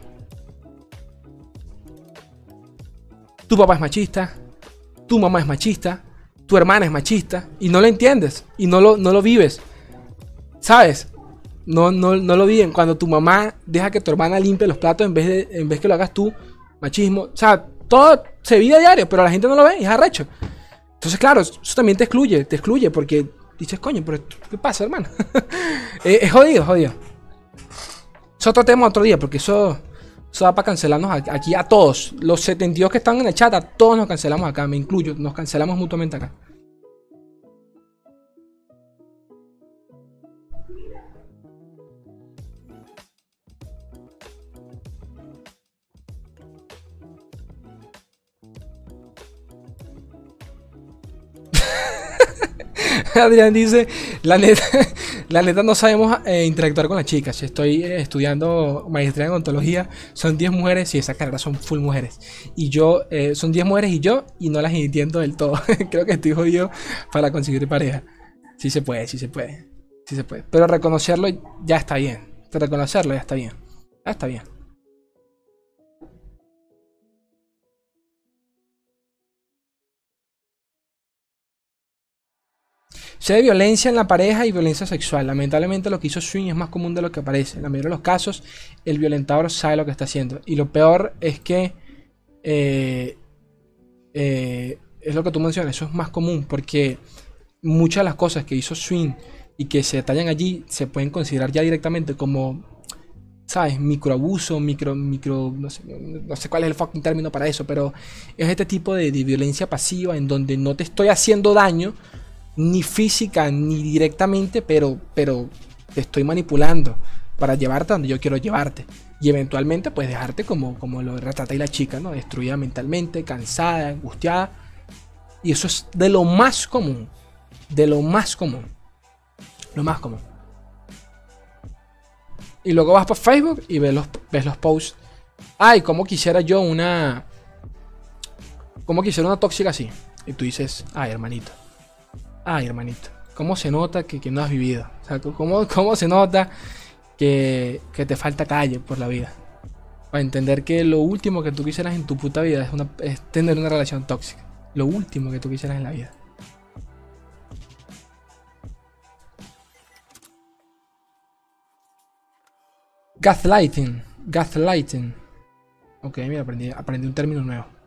tu papá es machista, tu mamá es machista, tu hermana es machista y no lo entiendes y no lo, no lo vives. ¿Sabes? No, no, no lo viven. Cuando tu mamá deja que tu hermana limpie los platos en vez de en vez que lo hagas tú, machismo. O sea, todo se vive a diario, pero la gente no lo ve y es arrecho. Entonces, claro, eso también te excluye, te excluye porque dices, coño, pero ¿qué pasa, hermano? es, <laughs> es jodido, jodido. Es otro tema otro día, porque eso eso da para cancelarnos aquí a todos. Los 72 que están en el chat, a todos nos cancelamos acá, me incluyo. Nos cancelamos mutuamente acá. <laughs> Adrián dice, la neta, <laughs> la neta no sabemos eh, interactuar con las chicas. Estoy eh, estudiando maestría en ontología. Son 10 mujeres y esa carrera son full mujeres. Y yo, eh, son 10 mujeres y yo, y no las entiendo del todo. <laughs> Creo que estoy jodido para conseguir pareja. Sí se puede, sí se puede. Sí se puede. Pero reconocerlo ya está bien. Reconocerlo ya está bien. Ya está bien. Se ve violencia en la pareja y violencia sexual. Lamentablemente lo que hizo Swing es más común de lo que parece. En la mayoría de los casos, el violentador sabe lo que está haciendo. Y lo peor es que eh, eh, es lo que tú mencionas, eso es más común porque muchas de las cosas que hizo Swing y que se detallan allí se pueden considerar ya directamente como, ¿sabes? Microabuso, micro, micro, no sé, cuál es el fucking término para eso, pero es este tipo de, de violencia pasiva en donde no te estoy haciendo daño, ni física, ni directamente, pero, pero te estoy manipulando para llevarte a donde yo quiero llevarte. Y eventualmente, pues dejarte como, como lo retrata y la chica, ¿no? Destruida mentalmente, cansada, angustiada. Y eso es de lo más común. De lo más común. Lo más común. Y luego vas por Facebook y ves los, ves los posts. Ay, como quisiera yo una. Como quisiera una tóxica así. Y tú dices, ay, hermanito. Ay, hermanito. ¿Cómo se nota que, que no has vivido? O sea, ¿cómo, cómo se nota que, que, te falta calle por la vida? Para entender que lo último que tú quisieras en tu puta vida es, una, tener una relación tóxica. Lo último que tú quisieras en la vida. Gaslighting. Gaslighting. Ok, mira, aprendí, aprendí un término nuevo.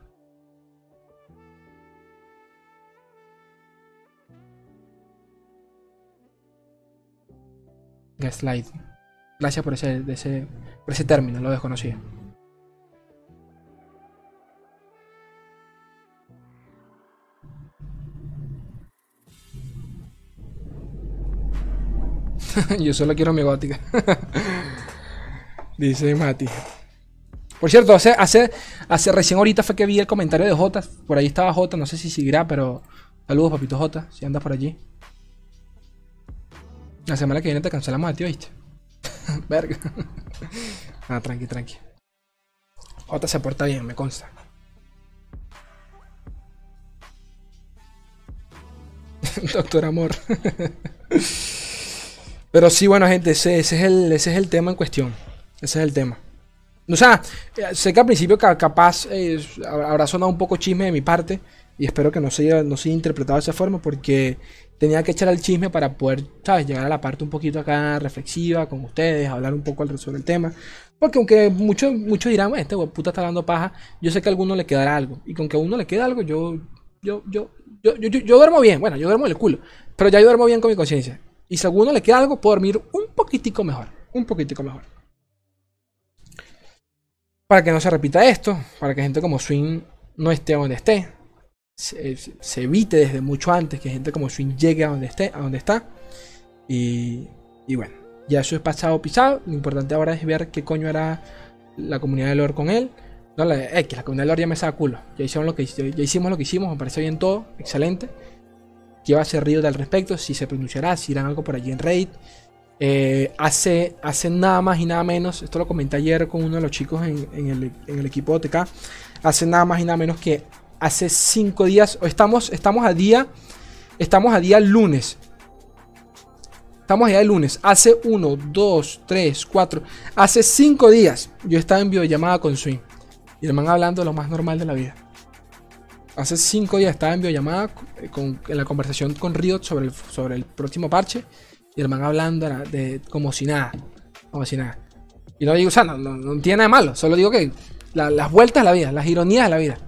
Gaslighting. Gracias por ese, ese, ese término, lo desconocía. <laughs> Yo solo quiero mi gótica. <laughs> Dice Mati. Por cierto, hace, hace, hace recién ahorita fue que vi el comentario de Jota. Por ahí estaba Jota, no sé si seguirá, pero saludos, papito Jota, si andas por allí. La semana que viene te cancelamos a ti, ¿viste? <laughs> Verga. ah, tranqui, tranqui. Jota se porta bien, me consta. <laughs> Doctor Amor. <laughs> Pero sí, bueno, gente, ese, es el, ese es el tema en cuestión. Ese es el tema. O sea, sé que al principio capaz eh, habrá sonado un poco chisme de mi parte. Y espero que no sea, no sea interpretado de esa forma porque tenía que echar el chisme para poder, ¿sabes? Llegar a la parte un poquito acá reflexiva con ustedes, hablar un poco sobre el tema. Porque aunque muchos muchos dirán, este puta está dando paja, yo sé que a alguno le quedará algo. Y con que a uno le quede algo, yo, yo, yo, yo, yo, yo, duermo bien. Bueno, yo duermo en el culo. Pero ya yo duermo bien con mi conciencia. Y si a alguno le queda algo, puedo dormir un poquitico mejor. Un poquitico mejor. Para que no se repita esto, para que gente como Swing no esté donde esté. Se, se, evite desde mucho antes que gente como Swing llegue a donde esté, a donde está. Y, y bueno, ya eso es pasado pisado. Lo importante ahora es ver qué coño hará la comunidad de lore con él. La, eh, la comunidad de lore ya me saca culo. Ya hicimos lo que, ya hicimos lo que hicimos, me parece bien todo, excelente. ¿Qué va a ser Río al respecto? Si se pronunciará, si irán algo por allí en Raid. Eh, hace, nada más y nada menos, esto lo comenté ayer con uno de los chicos en, en, el, en el, equipo de OTK, hace nada más y nada menos que hace cinco días, estamos, estamos a día, estamos a día lunes. Estamos a día de lunes. Hace uno, dos, tres, cuatro. Hace cinco días yo estaba en videollamada con Swing. Y el man hablando de lo más normal de la vida. Hace cinco días estaba en videollamada con, en la conversación con Riot sobre el, sobre el próximo parche. Y el man hablando de, como si nada. Como si nada. Y no digo, o sea, no, no, tiene nada de malo. Solo digo que la, las vueltas de la vida, las ironías de la vida.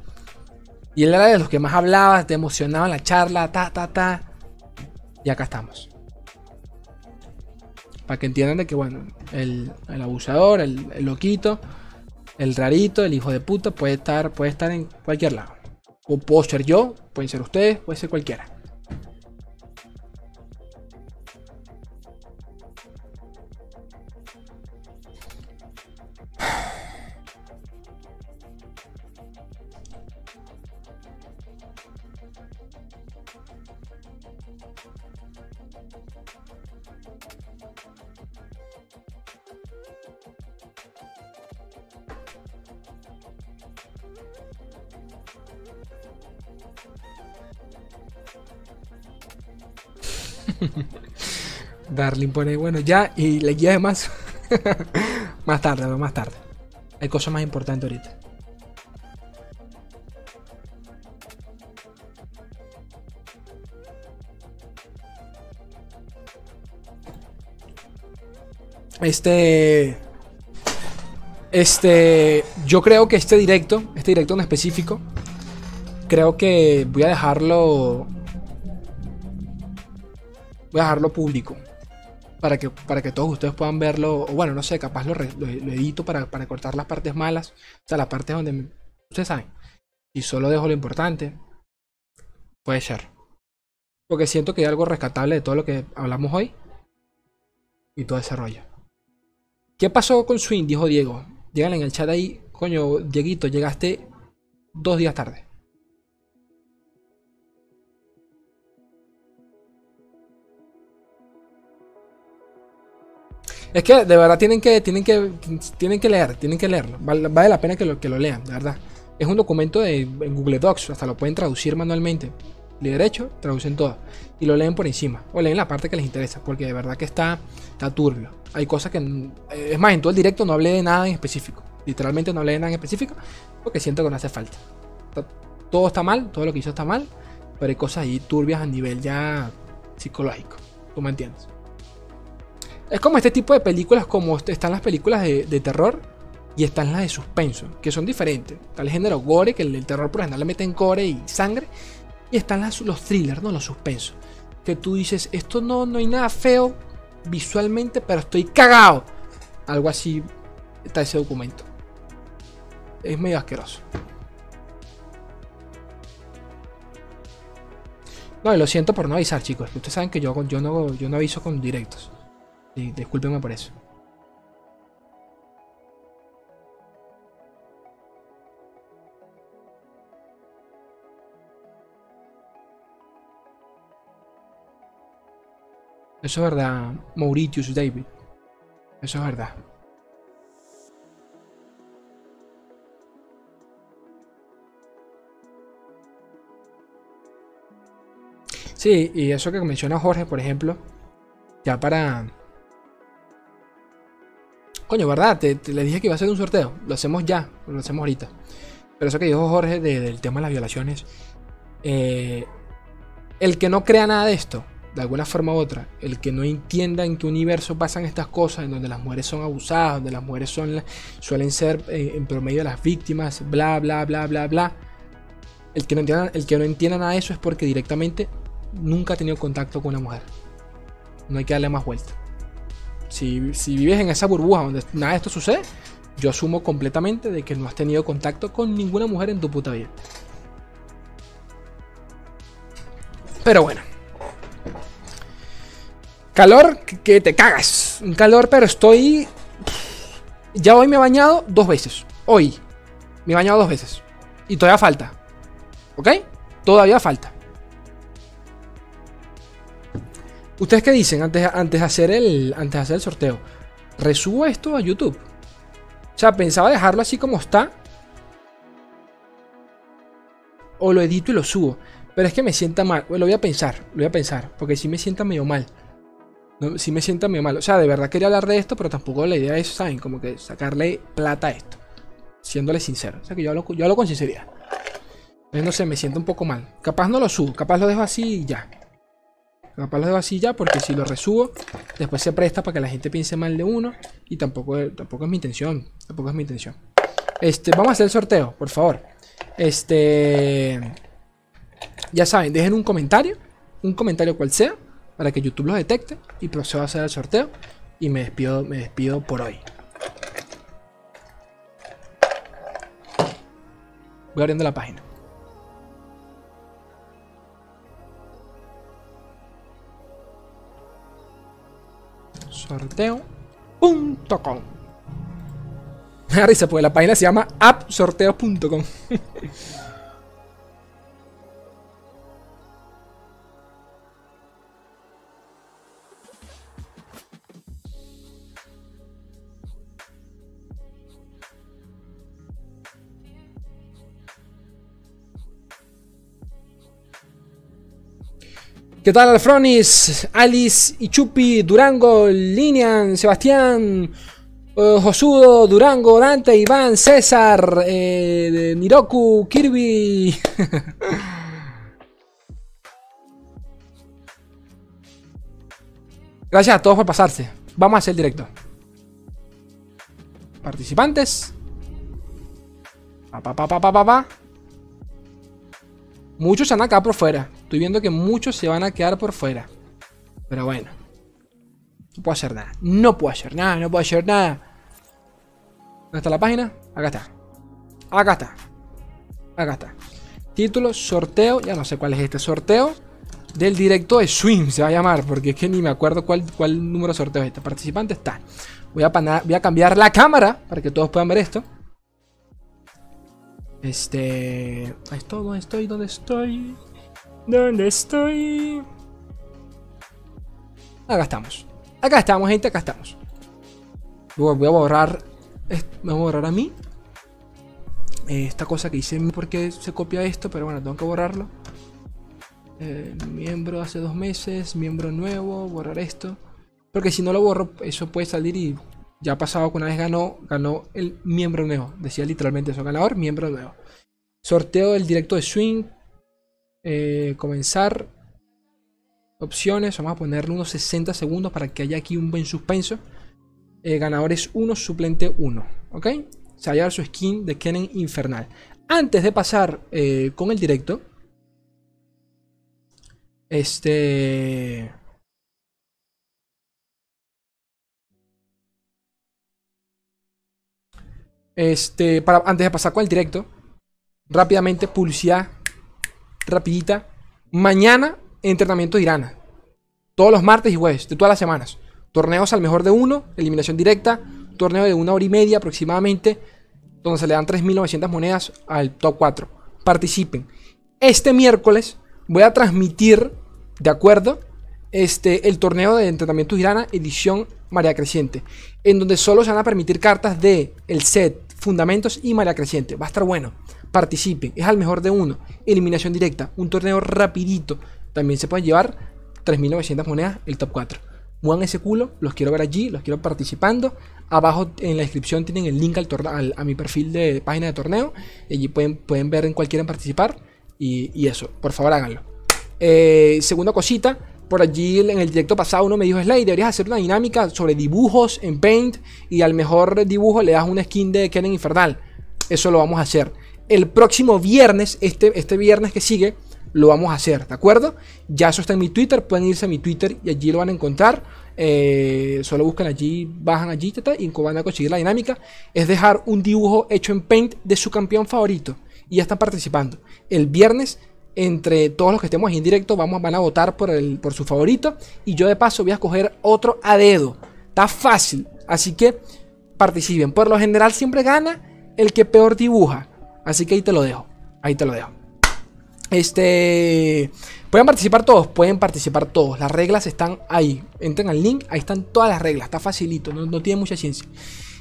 Y él era de los que más hablaba, te emocionaba la charla, ta, ta, ta. Y acá estamos. Para que entiendan de que, bueno, el, el abusador, el, el, loquito, el rarito, el hijo de puta, puede estar, puede estar en cualquier lado. O puedo ser yo, pueden ser ustedes, puede ser cualquiera. <laughs> Darling pone, bueno, ya, y la guía de más. <laughs> más tarde, más tarde. Hay cosas más importantes ahorita. Este. Este. Yo creo que este directo, este directo en específico, creo que voy a dejarlo Voy a dejarlo público. Para que, para que todos ustedes puedan verlo. O bueno, no sé, capaz lo, edito para, para, cortar las partes malas. O sea, las partes donde. ustedes saben. Y solo dejo lo importante. Puede ser. Porque siento que hay algo rescatable de todo lo que hablamos hoy. Y todo ese rollo. ¿Qué pasó con Swing? Dijo Diego. Díganle en el chat ahí. Coño, Dieguito, llegaste dos días tarde. Es que de verdad tienen que, tienen que, tienen que leer, tienen que leerlo. Vale, la pena que lo, que lo lean, de verdad. Es un documento de, en Google Docs, hasta lo pueden traducir manualmente. De derecho, traducen todo. Y lo leen por encima. O leen la parte que les interesa, porque de verdad que está, está turbio. Hay cosas que... Es más, en todo el directo no hablé de nada en específico. Literalmente no hablé de nada en específico, porque siento que no hace falta. Todo está mal, todo lo que hizo está mal, pero hay cosas ahí turbias a nivel ya psicológico. ¿Tú me entiendes? Es como este tipo de películas, como están las películas de, terror y están las de suspenso, que son diferentes. Está el género gore, que el, terror por ejemplo le meten gore y sangre. Y están los thrillers, ¿no? Los suspensos. Que tú dices, esto no, no hay nada feo visualmente, pero estoy cagado. Algo así está ese documento. Es medio asqueroso. No, y lo siento por no avisar, chicos. Ustedes saben que yo, yo, no, yo no aviso con directos. Discúlpenme por eso. Eso es verdad, Mauritius David. Eso es verdad. Sí, y eso que menciona Jorge, por ejemplo, ya para... Coño, ¿verdad? Te, le dije que iba a ser un sorteo. Lo hacemos ya, lo hacemos ahorita. Pero eso que dijo Jorge del tema de las violaciones. Eh, el que no crea nada de esto, de alguna forma u otra, el que no entienda en qué universo pasan estas cosas, en donde las mujeres son abusadas, donde las mujeres son, suelen ser eh, en promedio las víctimas, bla, bla, bla, bla, bla. El que, no entienda, el que no entienda nada de eso es porque directamente nunca ha tenido contacto con una mujer. No hay que darle más vuelta. Si, vives en esa burbuja donde nada de esto sucede, yo asumo completamente de que no has tenido contacto con ninguna mujer en tu puta vida. Pero bueno. Calor que te cagas. Un calor, pero estoy. Ya hoy me he bañado dos veces. Hoy. Me he bañado dos veces. Y todavía falta. ¿Ok? Todavía falta. ¿Ustedes qué dicen antes, antes, de hacer el, antes hacer el sorteo? ¿Resubo esto a YouTube? O sea, pensaba dejarlo así como está. O lo edito y lo subo. Pero es que me sienta mal. Bueno, lo voy a pensar. Lo voy a pensar. Porque si me sienta medio mal. No, sí me sienta medio mal. O sea, de verdad quería hablar de esto. Pero tampoco la idea es, ¿saben? Como que sacarle plata a esto. Siéndole sincero. O sea, que yo hablo, yo con sinceridad. No sé, me siento un poco mal. Capaz no lo subo. Capaz lo dejo así y ya. Capaz lo dejo así porque si lo resubo, después se presta para que la gente piense mal de uno. Y tampoco, tampoco es mi intención. Tampoco es mi intención. Este, vamos a hacer el sorteo, por favor. Este. Ya saben, dejen un comentario. Un comentario cual sea. Para que YouTube lo detecte. Y procedo a hacer el sorteo. Y me despido, me despido por hoy. Voy abriendo la página. sorteo.com. <laughs> Me risa porque la página se llama appsorteo.com. <laughs> ¿Qué tal, Alfronis, Alice, Ichupi, Durango, Linian, Sebastián, eh, Josudo, Durango, Dante, Iván, César, eh, Niroku, Kirby? <laughs> Gracias a todos por pasarse. Vamos a hacer el directo. Participantes. Pa, pa, pa. Muchos se van a quedar por fuera. Estoy viendo que muchos se van a quedar por fuera. Pero bueno. No puedo hacer nada. No puedo hacer nada, no puedo hacer nada. ¿Dónde está la página? Acá está. Acá está. Acá está. Título, sorteo. Ya no sé cuál es este sorteo. Del directo de Swim se va a llamar. Porque es que ni me acuerdo cuál, cuál número de sorteo es este. Participante está. Voy a, voy a cambiar la cámara para que todos puedan ver esto. Este. Ahí estoy, ¿dónde estoy? ¿Dónde estoy? ¿Dónde estoy? Acá estamos. Acá estamos, gente, acá estamos. Voy a borrar. Me voy a borrar a mí. Esta cosa que hice, porque se copia esto, pero bueno, tengo que borrarlo. Eh, miembro hace dos meses, miembro nuevo, borrar esto. Porque si no lo borro, eso puede salir y ya ha pasado que una vez ganó, ganó el miembro nuevo. Decía literalmente eso, ganador, miembro nuevo. Sorteo del directo de Swing. Eh, comenzar. Opciones, vamos a ponerle unos 60 segundos para que haya aquí un buen suspenso. Eh, ganador es 1, suplente 1. ¿Ok? Se va a llevar su skin de Kennen Infernal. Antes de pasar eh, con el directo. Este... Este, para, antes de pasar con el directo, rápidamente, publicidad, rapidita. Mañana, entrenamiento de Irana. Todos los martes y jueves, de todas las semanas. Torneos al mejor de uno, eliminación directa, torneo de una hora y media aproximadamente, donde se le dan 3.900 monedas al top 4. Participen. Este miércoles voy a transmitir, ¿de acuerdo? Este, el torneo de entrenamiento Irana, edición María Creciente, en donde solo se van a permitir cartas de el set Fundamentos y María Creciente. Va a estar bueno. Participen. Es al mejor de uno. Eliminación directa. Un torneo rapidito. También se puede llevar 3.900 monedas el top 4. Muevan ese culo. Los quiero ver allí. Los quiero participando. Abajo en la descripción tienen el link al, a mi perfil de página de torneo. Allí pueden, pueden ver en cuál quieren participar. Y, eso. Por favor háganlo. Eh, segunda cosita. Por allí en el directo pasado uno me dijo, Slay, deberías hacer una dinámica sobre dibujos en Paint y al mejor dibujo le das una skin de Kennen Infernal. Eso lo vamos a hacer. El próximo viernes, este, este viernes que sigue, lo vamos a hacer, ¿de acuerdo? Ya eso está en mi Twitter, pueden irse a mi Twitter y allí lo van a encontrar. Eh, solo buscan allí, bajan allí y van a conseguir la dinámica. Es dejar un dibujo hecho en Paint de su campeón favorito. Y ya están participando. El viernes entre todos los que estemos en directo vamos, van a votar por, el, por su favorito. Y yo de paso voy a escoger otro a dedo. Está fácil. Así que participen. Por lo general siempre gana el que peor dibuja. Así que ahí te lo dejo. Ahí te lo dejo. Este. Pueden participar todos, pueden participar todos. Las reglas están ahí. Entren al link, ahí están todas las reglas. Está facilito, no, tiene mucha ciencia.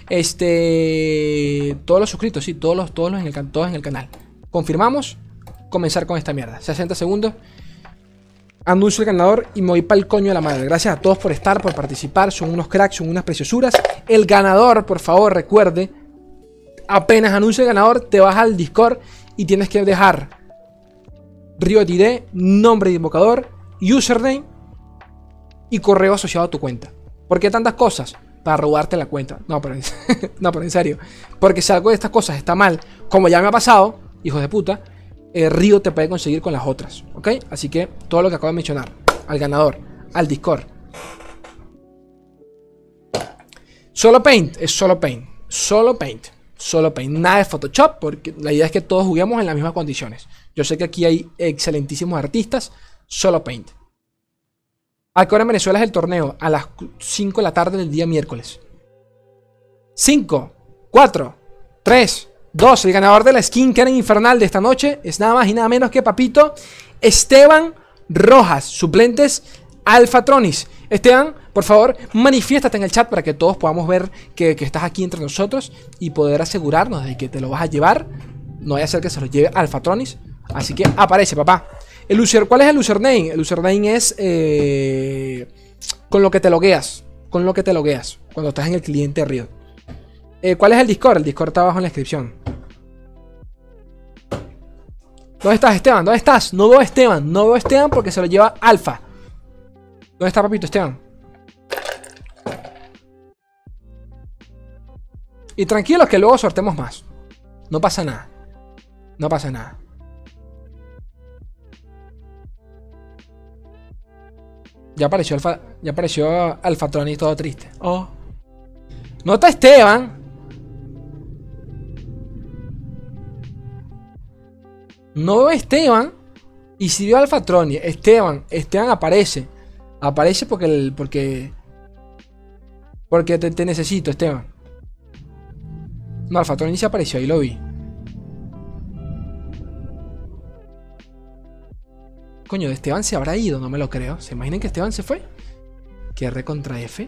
Este. Todos los suscritos, sí, todos los, todos los en el, todos en el canal. Confirmamos comenzar con esta mierda. 60 segundos. Anuncio el ganador y me voy para el coño de la madre. Gracias a todos por estar, por participar. Son unos cracks, son unas preciosuras. El ganador, por favor, recuerde. Apenas anuncio el ganador, te vas al Discord y tienes que dejar RioTD, nombre de invocador, username y correo asociado a tu cuenta. ¿Por qué tantas cosas? Para robarte la cuenta. No, pero, <laughs> no, en serio. Porque si algo de estas cosas está mal, como ya me ha pasado, hijos de puta, el Río te puede conseguir con las otras. ¿Ok? Así que todo lo que acabo de mencionar. Al ganador. Al Discord. Solo Paint. Es solo Paint. Solo Paint. Solo Paint. Nada de Photoshop. Porque la idea es que todos juguemos en las mismas condiciones. Yo sé que aquí hay excelentísimos artistas. Solo Paint. ¿A en Venezuela es el torneo? A las 5 de la tarde del día miércoles. 5, 4, 3, 2. El ganador de la skin Karen Infernal de esta noche es nada más y nada menos que Papito Esteban Rojas, suplentes Alfatronis. Esteban, por favor, manifiéstate en el chat para que todos podamos ver que, estás aquí entre nosotros y poder asegurarnos de que te lo vas a llevar. No vaya a ser que se lo lleve Alfatronis. Así que aparece, papá. El ¿Cuál es el username? El username es eh, con lo que te logueas. Con lo que te logueas cuando estás en el cliente Riot. Eh, ¿Cuál es el Discord? El Discord está abajo en la descripción. ¿Dónde estás, Esteban? ¿Dónde estás? No veo Esteban. No veo Esteban porque se lo lleva Alfa. ¿Dónde está, papito, Esteban? Y tranquilos que luego sortemos más. No pasa nada. No pasa nada. Ya apareció Alfa, ya apareció todo triste. Oh. Nota Esteban. No veo Esteban. Y si veo a Alfatronic, Esteban, Esteban aparece. Aparece porque el, porque porque te, necesito, Esteban. No, Alfatronic se apareció, ahí lo vi. Coño, Esteban se habrá ido, no me lo creo. ¿Se imaginan que Esteban se fue? Que R contra F.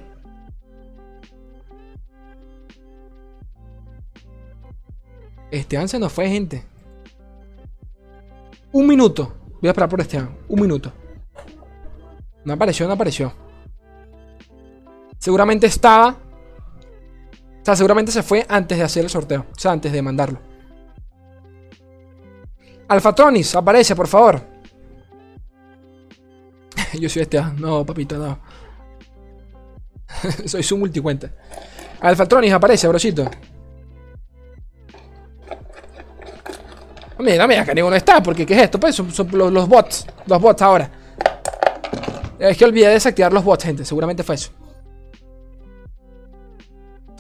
Esteban se nos fue, gente. Un minuto. Voy a esperar por Esteban. Un minuto. No apareció, no apareció. Seguramente estaba. O sea, seguramente se fue antes de hacer el sorteo. O sea, antes de mandarlo. Alfatronis, aparece, por favor. <laughs> Yo soy este. No, papito, no. <laughs> soy su multicuenta. Alfatronis, aparece, brosito. Mira, mira, que ninguno está, porque ¿qué es esto? Pues son, los, bots. Los bots ahora. Es que olvidé desactivar los bots, gente. Seguramente fue eso.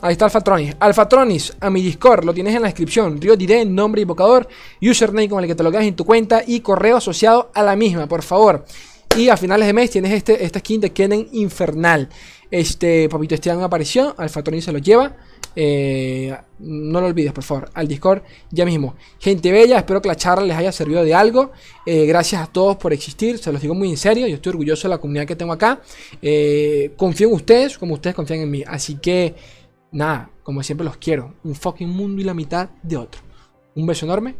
Ahí está Alfatronis. Alfatronis, a mi Discord, lo tienes en la descripción. Río diré nombre, invocador, username con el que te lo logas en tu cuenta y correo asociado a la misma, por favor. Y a finales de mes tienes este, esta skin de Kennen Infernal. Este papito este año apareció, Alfatronis se lo lleva. Eh, no lo olvides, por favor, al Discord ya mismo. Gente bella, espero que la charla les haya servido de algo. Eh, gracias a todos por existir, se los digo muy en serio. Yo estoy orgulloso de la comunidad que tengo acá. Eh, confío en ustedes como ustedes confían en mí. Así que, nada, como siempre los quiero. Un fucking mundo y la mitad de otro. Un beso enorme.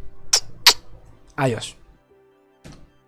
Adiós.